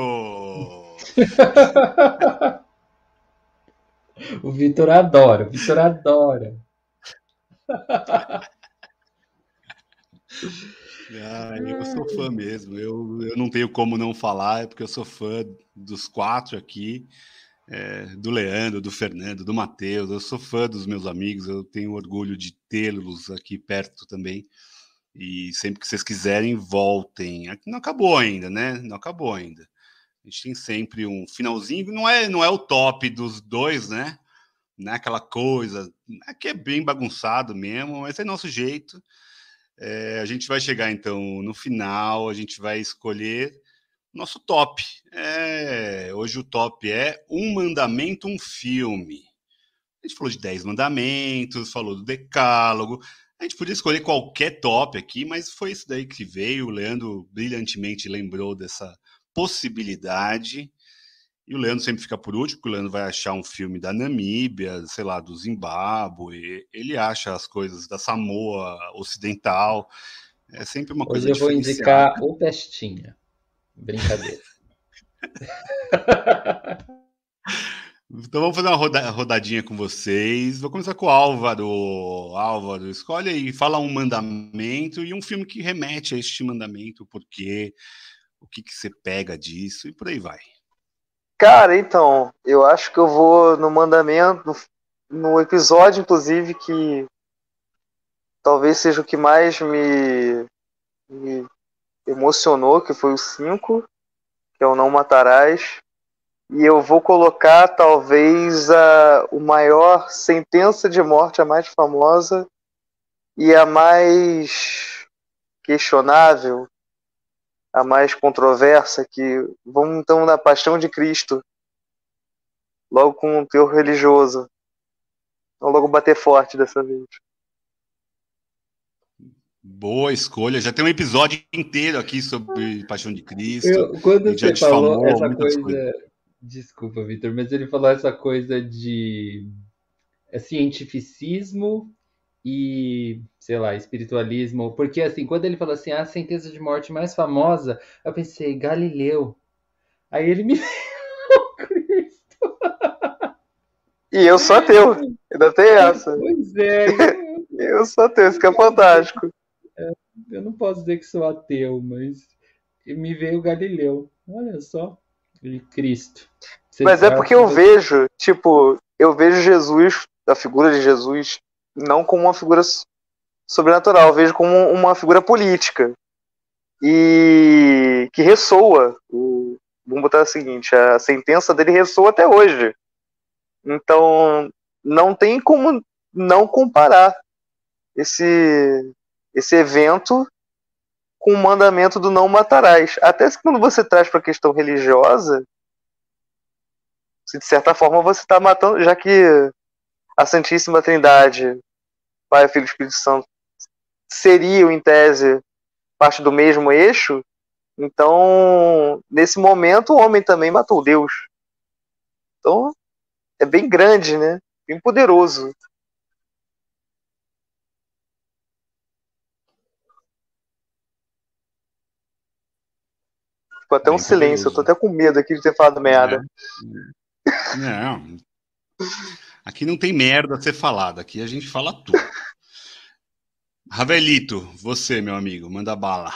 o Vitor adora, o Vitor adora. Ah, eu sou fã mesmo. Eu, eu não tenho como não falar, é porque eu sou fã dos quatro aqui, é, do Leandro, do Fernando, do Matheus. Eu sou fã dos meus amigos, eu tenho orgulho de tê-los aqui perto também. E sempre que vocês quiserem, voltem. Não acabou ainda, né? Não acabou ainda. A gente tem sempre um finalzinho, não é, não é o top dos dois, né? Não é aquela coisa. Aqui é bem bagunçado mesmo, mas é nosso jeito. É, a gente vai chegar então no final, a gente vai escolher nosso top. É, hoje o top é um mandamento, um filme. A gente falou de 10 mandamentos, falou do decálogo. A gente podia escolher qualquer top aqui, mas foi isso daí que veio. O Leandro brilhantemente lembrou dessa possibilidade. E o Leandro sempre fica por último, porque o Leandro vai achar um filme da Namíbia, sei lá, do Zimbábue. Ele acha as coisas da Samoa Ocidental. É sempre uma coisa Hoje eu vou indicar o Pestinha. Brincadeira. [laughs] Então vamos fazer uma roda rodadinha com vocês. Vou começar com o Álvaro. Álvaro, escolhe aí, fala um mandamento e um filme que remete a este mandamento, o porquê, o que, que você pega disso e por aí vai. Cara, então, eu acho que eu vou no mandamento, no episódio, inclusive, que talvez seja o que mais me, me emocionou, que foi o 5, que é o Não Matarás E eu vou colocar talvez a o maior sentença de morte, a mais famosa e a mais questionável, a mais controversa, que vamos então na Paixão de Cristo, logo com um teor religioso. Vamos logo bater forte dessa vez. Boa escolha. Já tem um episódio inteiro aqui sobre Paixão de Cristo. Eu, quando já você falou essa coisa. coisas. Desculpa, Vitor, mas ele falou essa coisa de é, cientificismo e, sei lá, espiritualismo. Porque, assim, quando ele falou assim, "Ah, a sentença de morte mais famosa, eu pensei, Galileu. Aí ele me [laughs] E eu sou ateu. Ainda tem essa. Pois é, eu, [laughs] Eu sou ateu, isso que é fantástico. eu não posso dizer que sou ateu, mas me veio Galileu. Olha só. Cristo. Você Mas é porque que eu vejo, tipo, eu vejo Jesus, a figura de Jesus, não como uma figura sobrenatural, eu vejo como uma figura política. E que ressoa. O, vamos botar o seguinte, a sentença dele ressoa até hoje. Então, não tem como não comparar esse, esse evento com o mandamento do não matarás. Até quando você traz para a questão religiosa, se de certa forma você está matando, já que a Santíssima Trindade, Pai, Filho e Espírito Santo, seriam, em tese, parte do mesmo eixo, então, nesse momento, o homem também matou Deus. Então, é bem grande, né? Bem poderoso. Ficou até um Bem silêncio, eu tô poderoso. até com medo aqui de ter falado merda. Não. Aqui não tem merda a ser falada, aqui a gente fala tudo. [laughs] Ravelito, você, meu amigo, manda bala.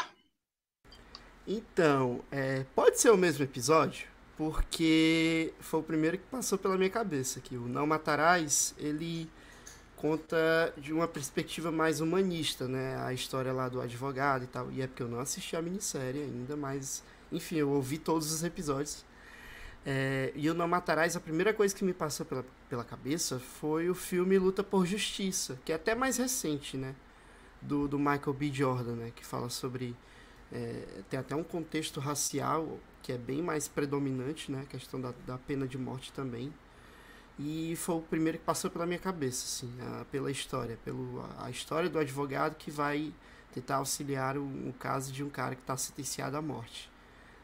Então, é, pode ser o mesmo episódio, porque foi o primeiro que passou pela minha cabeça, que o Não Matarás, ele conta de uma perspectiva mais humanista, né? A história lá do advogado e tal. E é porque eu não assisti a minissérie ainda, mas, enfim, eu ouvi todos os episódios. É, e o Não a primeira coisa que me passou pela, pela cabeça foi o filme Luta por Justiça, que é até mais recente, né? Do, do Michael B. Jordan, né? Que fala sobre é, tem até um contexto racial que é bem mais predominante, né? A questão da, da pena de morte também. E foi o primeiro que passou pela minha cabeça, assim, a- pela história, pelo, a, a história do advogado que vai tentar auxiliar o, o caso de um cara que está sentenciado à morte.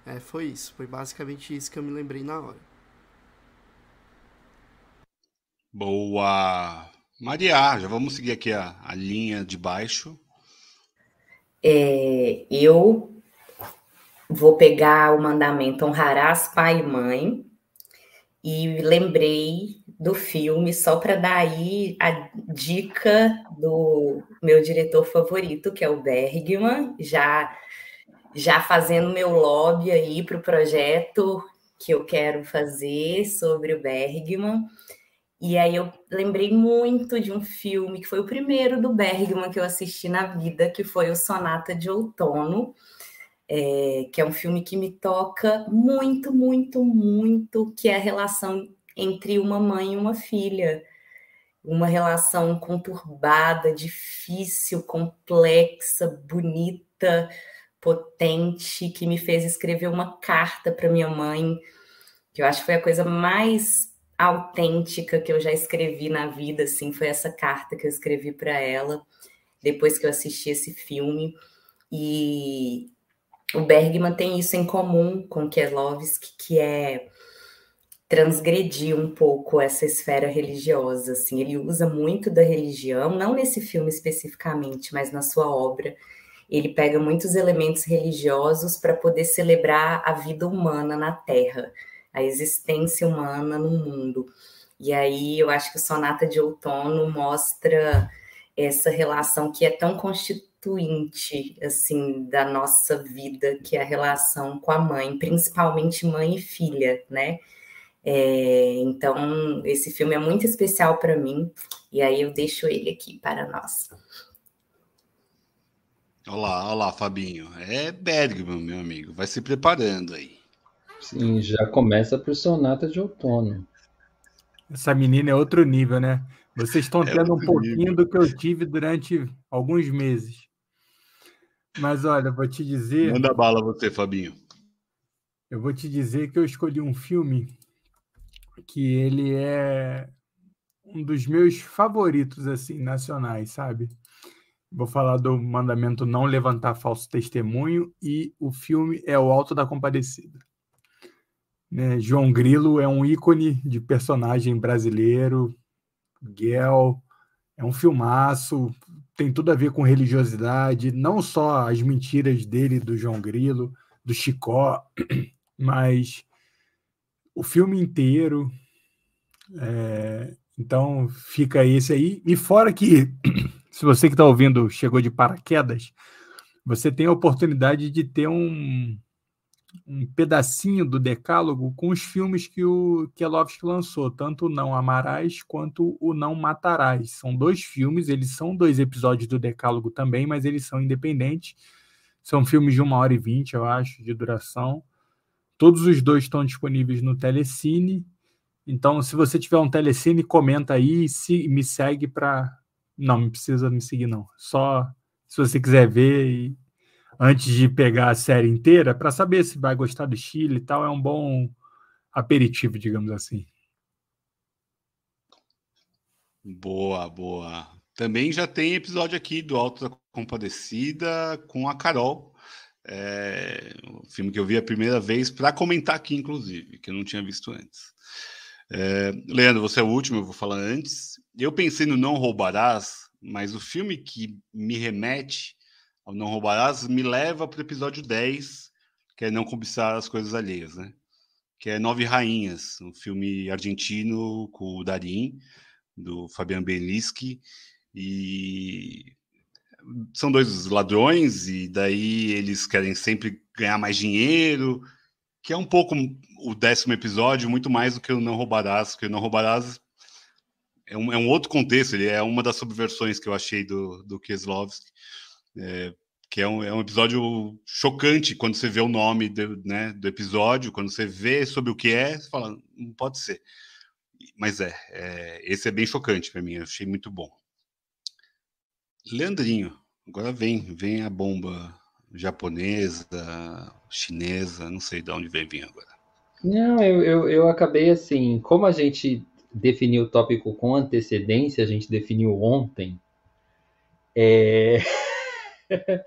É, foi isso, foi basicamente isso que eu me lembrei na hora. Boa. Maria, já vamos seguir aqui a, a linha de baixo. É, eu vou pegar o mandamento honrarás pai e mãe e lembrei do filme só para dar aí a dica do meu diretor favorito, que é o Bergman, já já fazendo meu lobby aí para o projeto que eu quero fazer sobre o Bergman. E aí eu lembrei muito de um filme que foi o primeiro do Bergman que eu assisti na vida, que foi o Sonata de Outono, é, que é um filme que me toca muito, muito, muito, que é a relação entre uma mãe e uma filha. Uma relação conturbada, difícil, complexa, bonita, potente, que me fez escrever uma carta para minha mãe, que eu acho que foi a coisa mais autêntica que eu já escrevi na vida, assim, foi essa carta que eu escrevi para ela depois que eu assisti esse filme. E o Bergman tem isso em comum com Kieslowski, que é transgredir um pouco essa esfera religiosa, assim, ele usa muito da religião, não nesse filme especificamente, mas na sua obra. Ele pega muitos elementos religiosos para poder celebrar a vida humana na Terra a existência humana no mundo. E aí eu acho que o Sonata de Outono mostra essa relação que é tão constituinte assim da nossa vida, que é a relação com a mãe, principalmente mãe e filha, né? É, então esse filme é muito especial para mim e aí eu deixo ele aqui para nós. Olá, olá, Fabinho. É Bergman, meu amigo. Vai se preparando aí. Sim, já começa por Sonata de Outono. Essa menina é outro nível, né? Vocês estão É tendo um pouquinho nível. do que eu tive durante alguns meses. Mas olha, vou te dizer, Manda bala você, Fabinho. eu vou te dizer que eu escolhi um filme que ele é um dos meus favoritos assim nacionais, sabe? Vou falar do mandamento não levantar falso testemunho e o filme é O Alto da Compadecida. Né? João Grilo é um ícone de personagem brasileiro, Guel, é um filmaço, tem tudo a ver com religiosidade, não só as mentiras dele, do João Grilo, do Chicó, [clears throat] mas o filme inteiro. É, então fica esse aí. E fora que, [clears throat] se você que está ouvindo chegou de paraquedas, você tem a oportunidade de ter um, um pedacinho do decálogo com os filmes que o Kelowski lançou, tanto o Não Amarás quanto o Não Matarás. São dois filmes, eles são dois episódios do decálogo também, mas eles são independentes. São filmes de uma hora e vinte, eu acho, de duração. Todos os dois estão disponíveis no Telecine. Então, se você tiver um Telecine, comenta aí e me segue para. Não, precisa me seguir, não. Só se você quiser ver e antes de pegar a série inteira, para saber se vai gostar do Chile e tal, é um bom aperitivo, digamos assim. Boa, boa. Também já tem episódio aqui do Alto da Compadecida com a Carol. É, o filme que eu vi a primeira vez para comentar aqui, inclusive, que eu não tinha visto antes. É, Leandro, você é o último, eu vou falar antes. Eu pensei no Não Roubarás, mas o filme que me remete ao Não Roubarás me leva para o episódio 10, que é Não Cobiçar as Coisas Alheias, né? Que é Nove Rainhas, um filme argentino com o Darim, do Fabian Beliski, e são dois ladrões, e daí eles querem sempre ganhar mais dinheiro, que é um pouco o décimo episódio, muito mais do que o Não Roubarás, porque o Não Roubarás é um, é um outro contexto, ele é uma das subversões que eu achei do, do Kieslowski, é, que é um, é um episódio chocante quando você vê o nome do, né, do episódio, quando você vê sobre o que é, você fala, não pode ser. Mas é, é esse é bem chocante para mim, eu achei muito bom. Leandrinho, agora vem, vem a bomba japonesa, chinesa, não sei de onde vem vir agora. Não, eu, eu, eu acabei assim, como a gente definiu o tópico com antecedência, a gente definiu ontem. É... [laughs]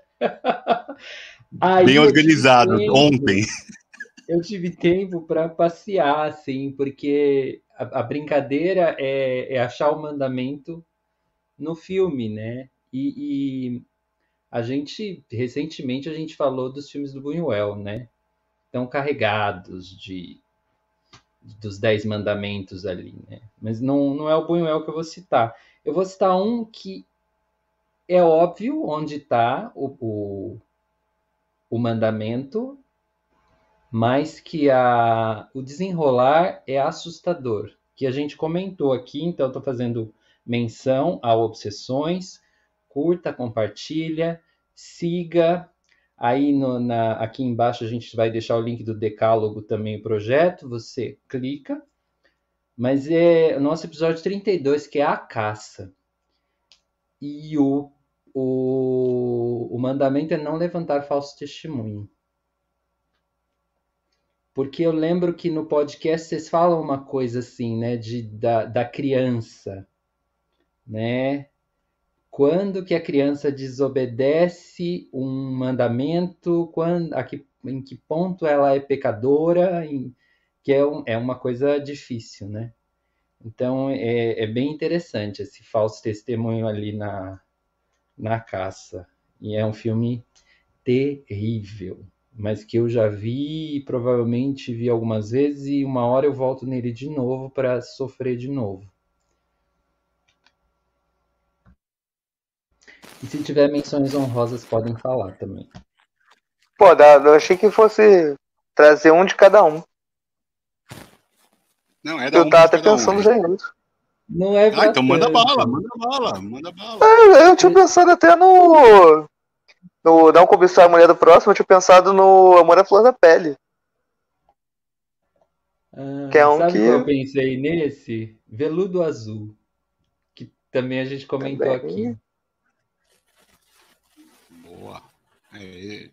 Aí Bem organizado, tempo- ontem. Eu tive tempo para passear, assim, porque a, a brincadeira é, é achar o mandamento no filme, né? E, e a gente, recentemente, a gente falou dos filmes do Buñuel, né? Estão carregados de dos Dez Mandamentos ali, né? Mas não, não é o Buñuel que eu vou citar. Eu vou citar um que é óbvio onde está o, o, o mandamento, mas que a, o desenrolar é assustador. Que a gente comentou aqui, então estou fazendo menção a Obsessões. Curta, compartilha, siga. Aí no, na, aqui embaixo a gente vai deixar o link do Decálogo também, o projeto. Você clica. Mas é o nosso episódio 32, que é a caça. E o, o, o mandamento é não levantar falso testemunho. Porque eu lembro que no podcast vocês falam uma coisa assim, né? De, da, da criança, né? Quando que a criança desobedece um mandamento, quando, que, em que ponto ela é pecadora, em, que é, um, é uma coisa difícil, né? Então é, é bem interessante esse falso testemunho ali na, na caça. E é um filme terrível, mas que eu já vi e provavelmente vi algumas vezes e uma hora eu volto nele de novo para sofrer de novo. E se tiver menções honrosas podem falar também. Pô, eu achei que fosse trazer um de cada um. Não, é da Eu um tava até cada um, pensando né? já nisso. Não é Ah, então manda bala, manda bala, manda bala. Ah, Eu tinha pensado até no. No Não Cobiçar a Mulher do Próximo, eu tinha pensado no Amor à Flor da Pele. Ah, Que é um sabe que- qual eu pensei nesse? Veludo Azul. Que também a gente comentou Também. aqui. Boa. É,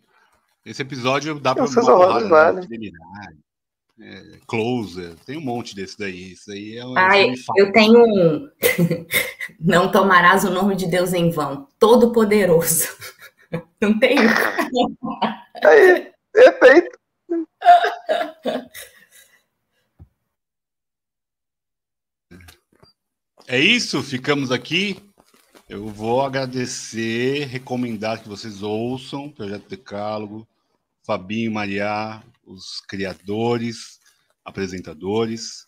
esse episódio dá para porrada, vale. né? É, Closer, tem um monte desse daí. Isso aí é um Ai, eu tenho um. [laughs] Não tomarás o nome de Deus em vão. Todo-Poderoso. [laughs] Não tem? [laughs] Aí, perfeito. É isso, ficamos aqui. Eu vou agradecer, recomendar que vocês ouçam o Projeto Decálogo, Fabinho, Mariá, os criadores, apresentadores,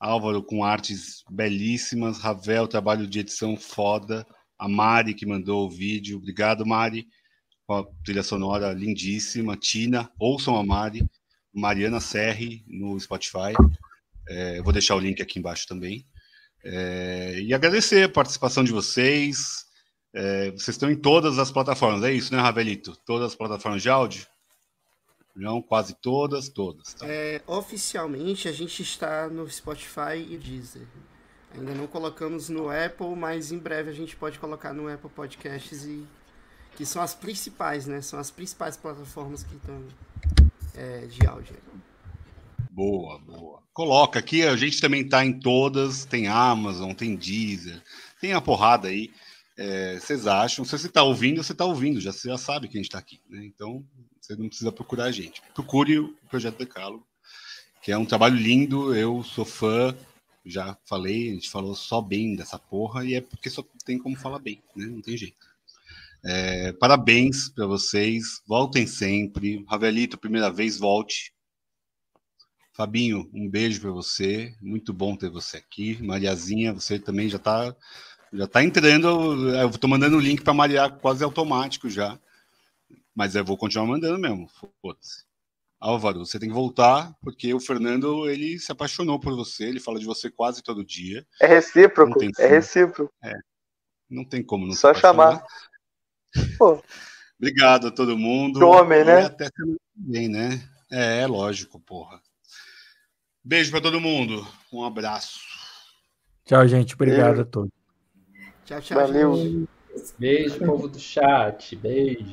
Álvaro com artes belíssimas, Ravel, trabalho de edição foda, a Mari que mandou o vídeo, obrigado Mari, com a trilha sonora lindíssima, Tina, ouçam a Mari, Mariana Serri no Spotify, É, eu vou deixar o link aqui embaixo também. É, e agradecer a participação de vocês. É, vocês estão em todas as plataformas, é isso, né, Ravelito? Todas as plataformas de áudio? Não, quase todas, todas. Tá? É, oficialmente a gente está no Spotify e Deezer. Ainda não colocamos no Apple, mas em breve a gente pode colocar no Apple Podcasts e que são as principais, né? São as principais plataformas que estão é, de áudio. Boa, boa. Coloca aqui, a gente também tá em todas, tem Amazon, tem Deezer, tem a porrada aí. É, vocês acham? Se você está ouvindo, você está ouvindo, já, você já sabe que a gente está aqui, né? Então, você não precisa procurar a gente. Procure o Projeto Decálogo, que é um trabalho lindo, eu sou fã, já falei, a gente falou só bem dessa porra, e é porque só tem como falar bem, né? Não tem jeito. É, parabéns para vocês, voltem sempre. Ravelito, primeira vez, volte. Fabinho, um beijo para você. Muito bom ter você aqui. Mariazinha, você também já está já tá entrando. Eu estou mandando o link para Maria quase automático já. Mas eu vou continuar mandando mesmo. Foda-se. Álvaro, você tem que voltar, porque o Fernando ele se apaixonou por você, ele fala de você quase todo dia. É recíproco, é recíproco. Não tem como não Só chamar. Obrigado a todo mundo. Homem, né? Até semana que vem, né? É, é lógico, porra. Beijo para todo mundo. Um abraço. Tchau, gente. Obrigado Valeu. a todos. Tchau, tchau. Valeu. gente. Beijo, povo do chat. Beijo.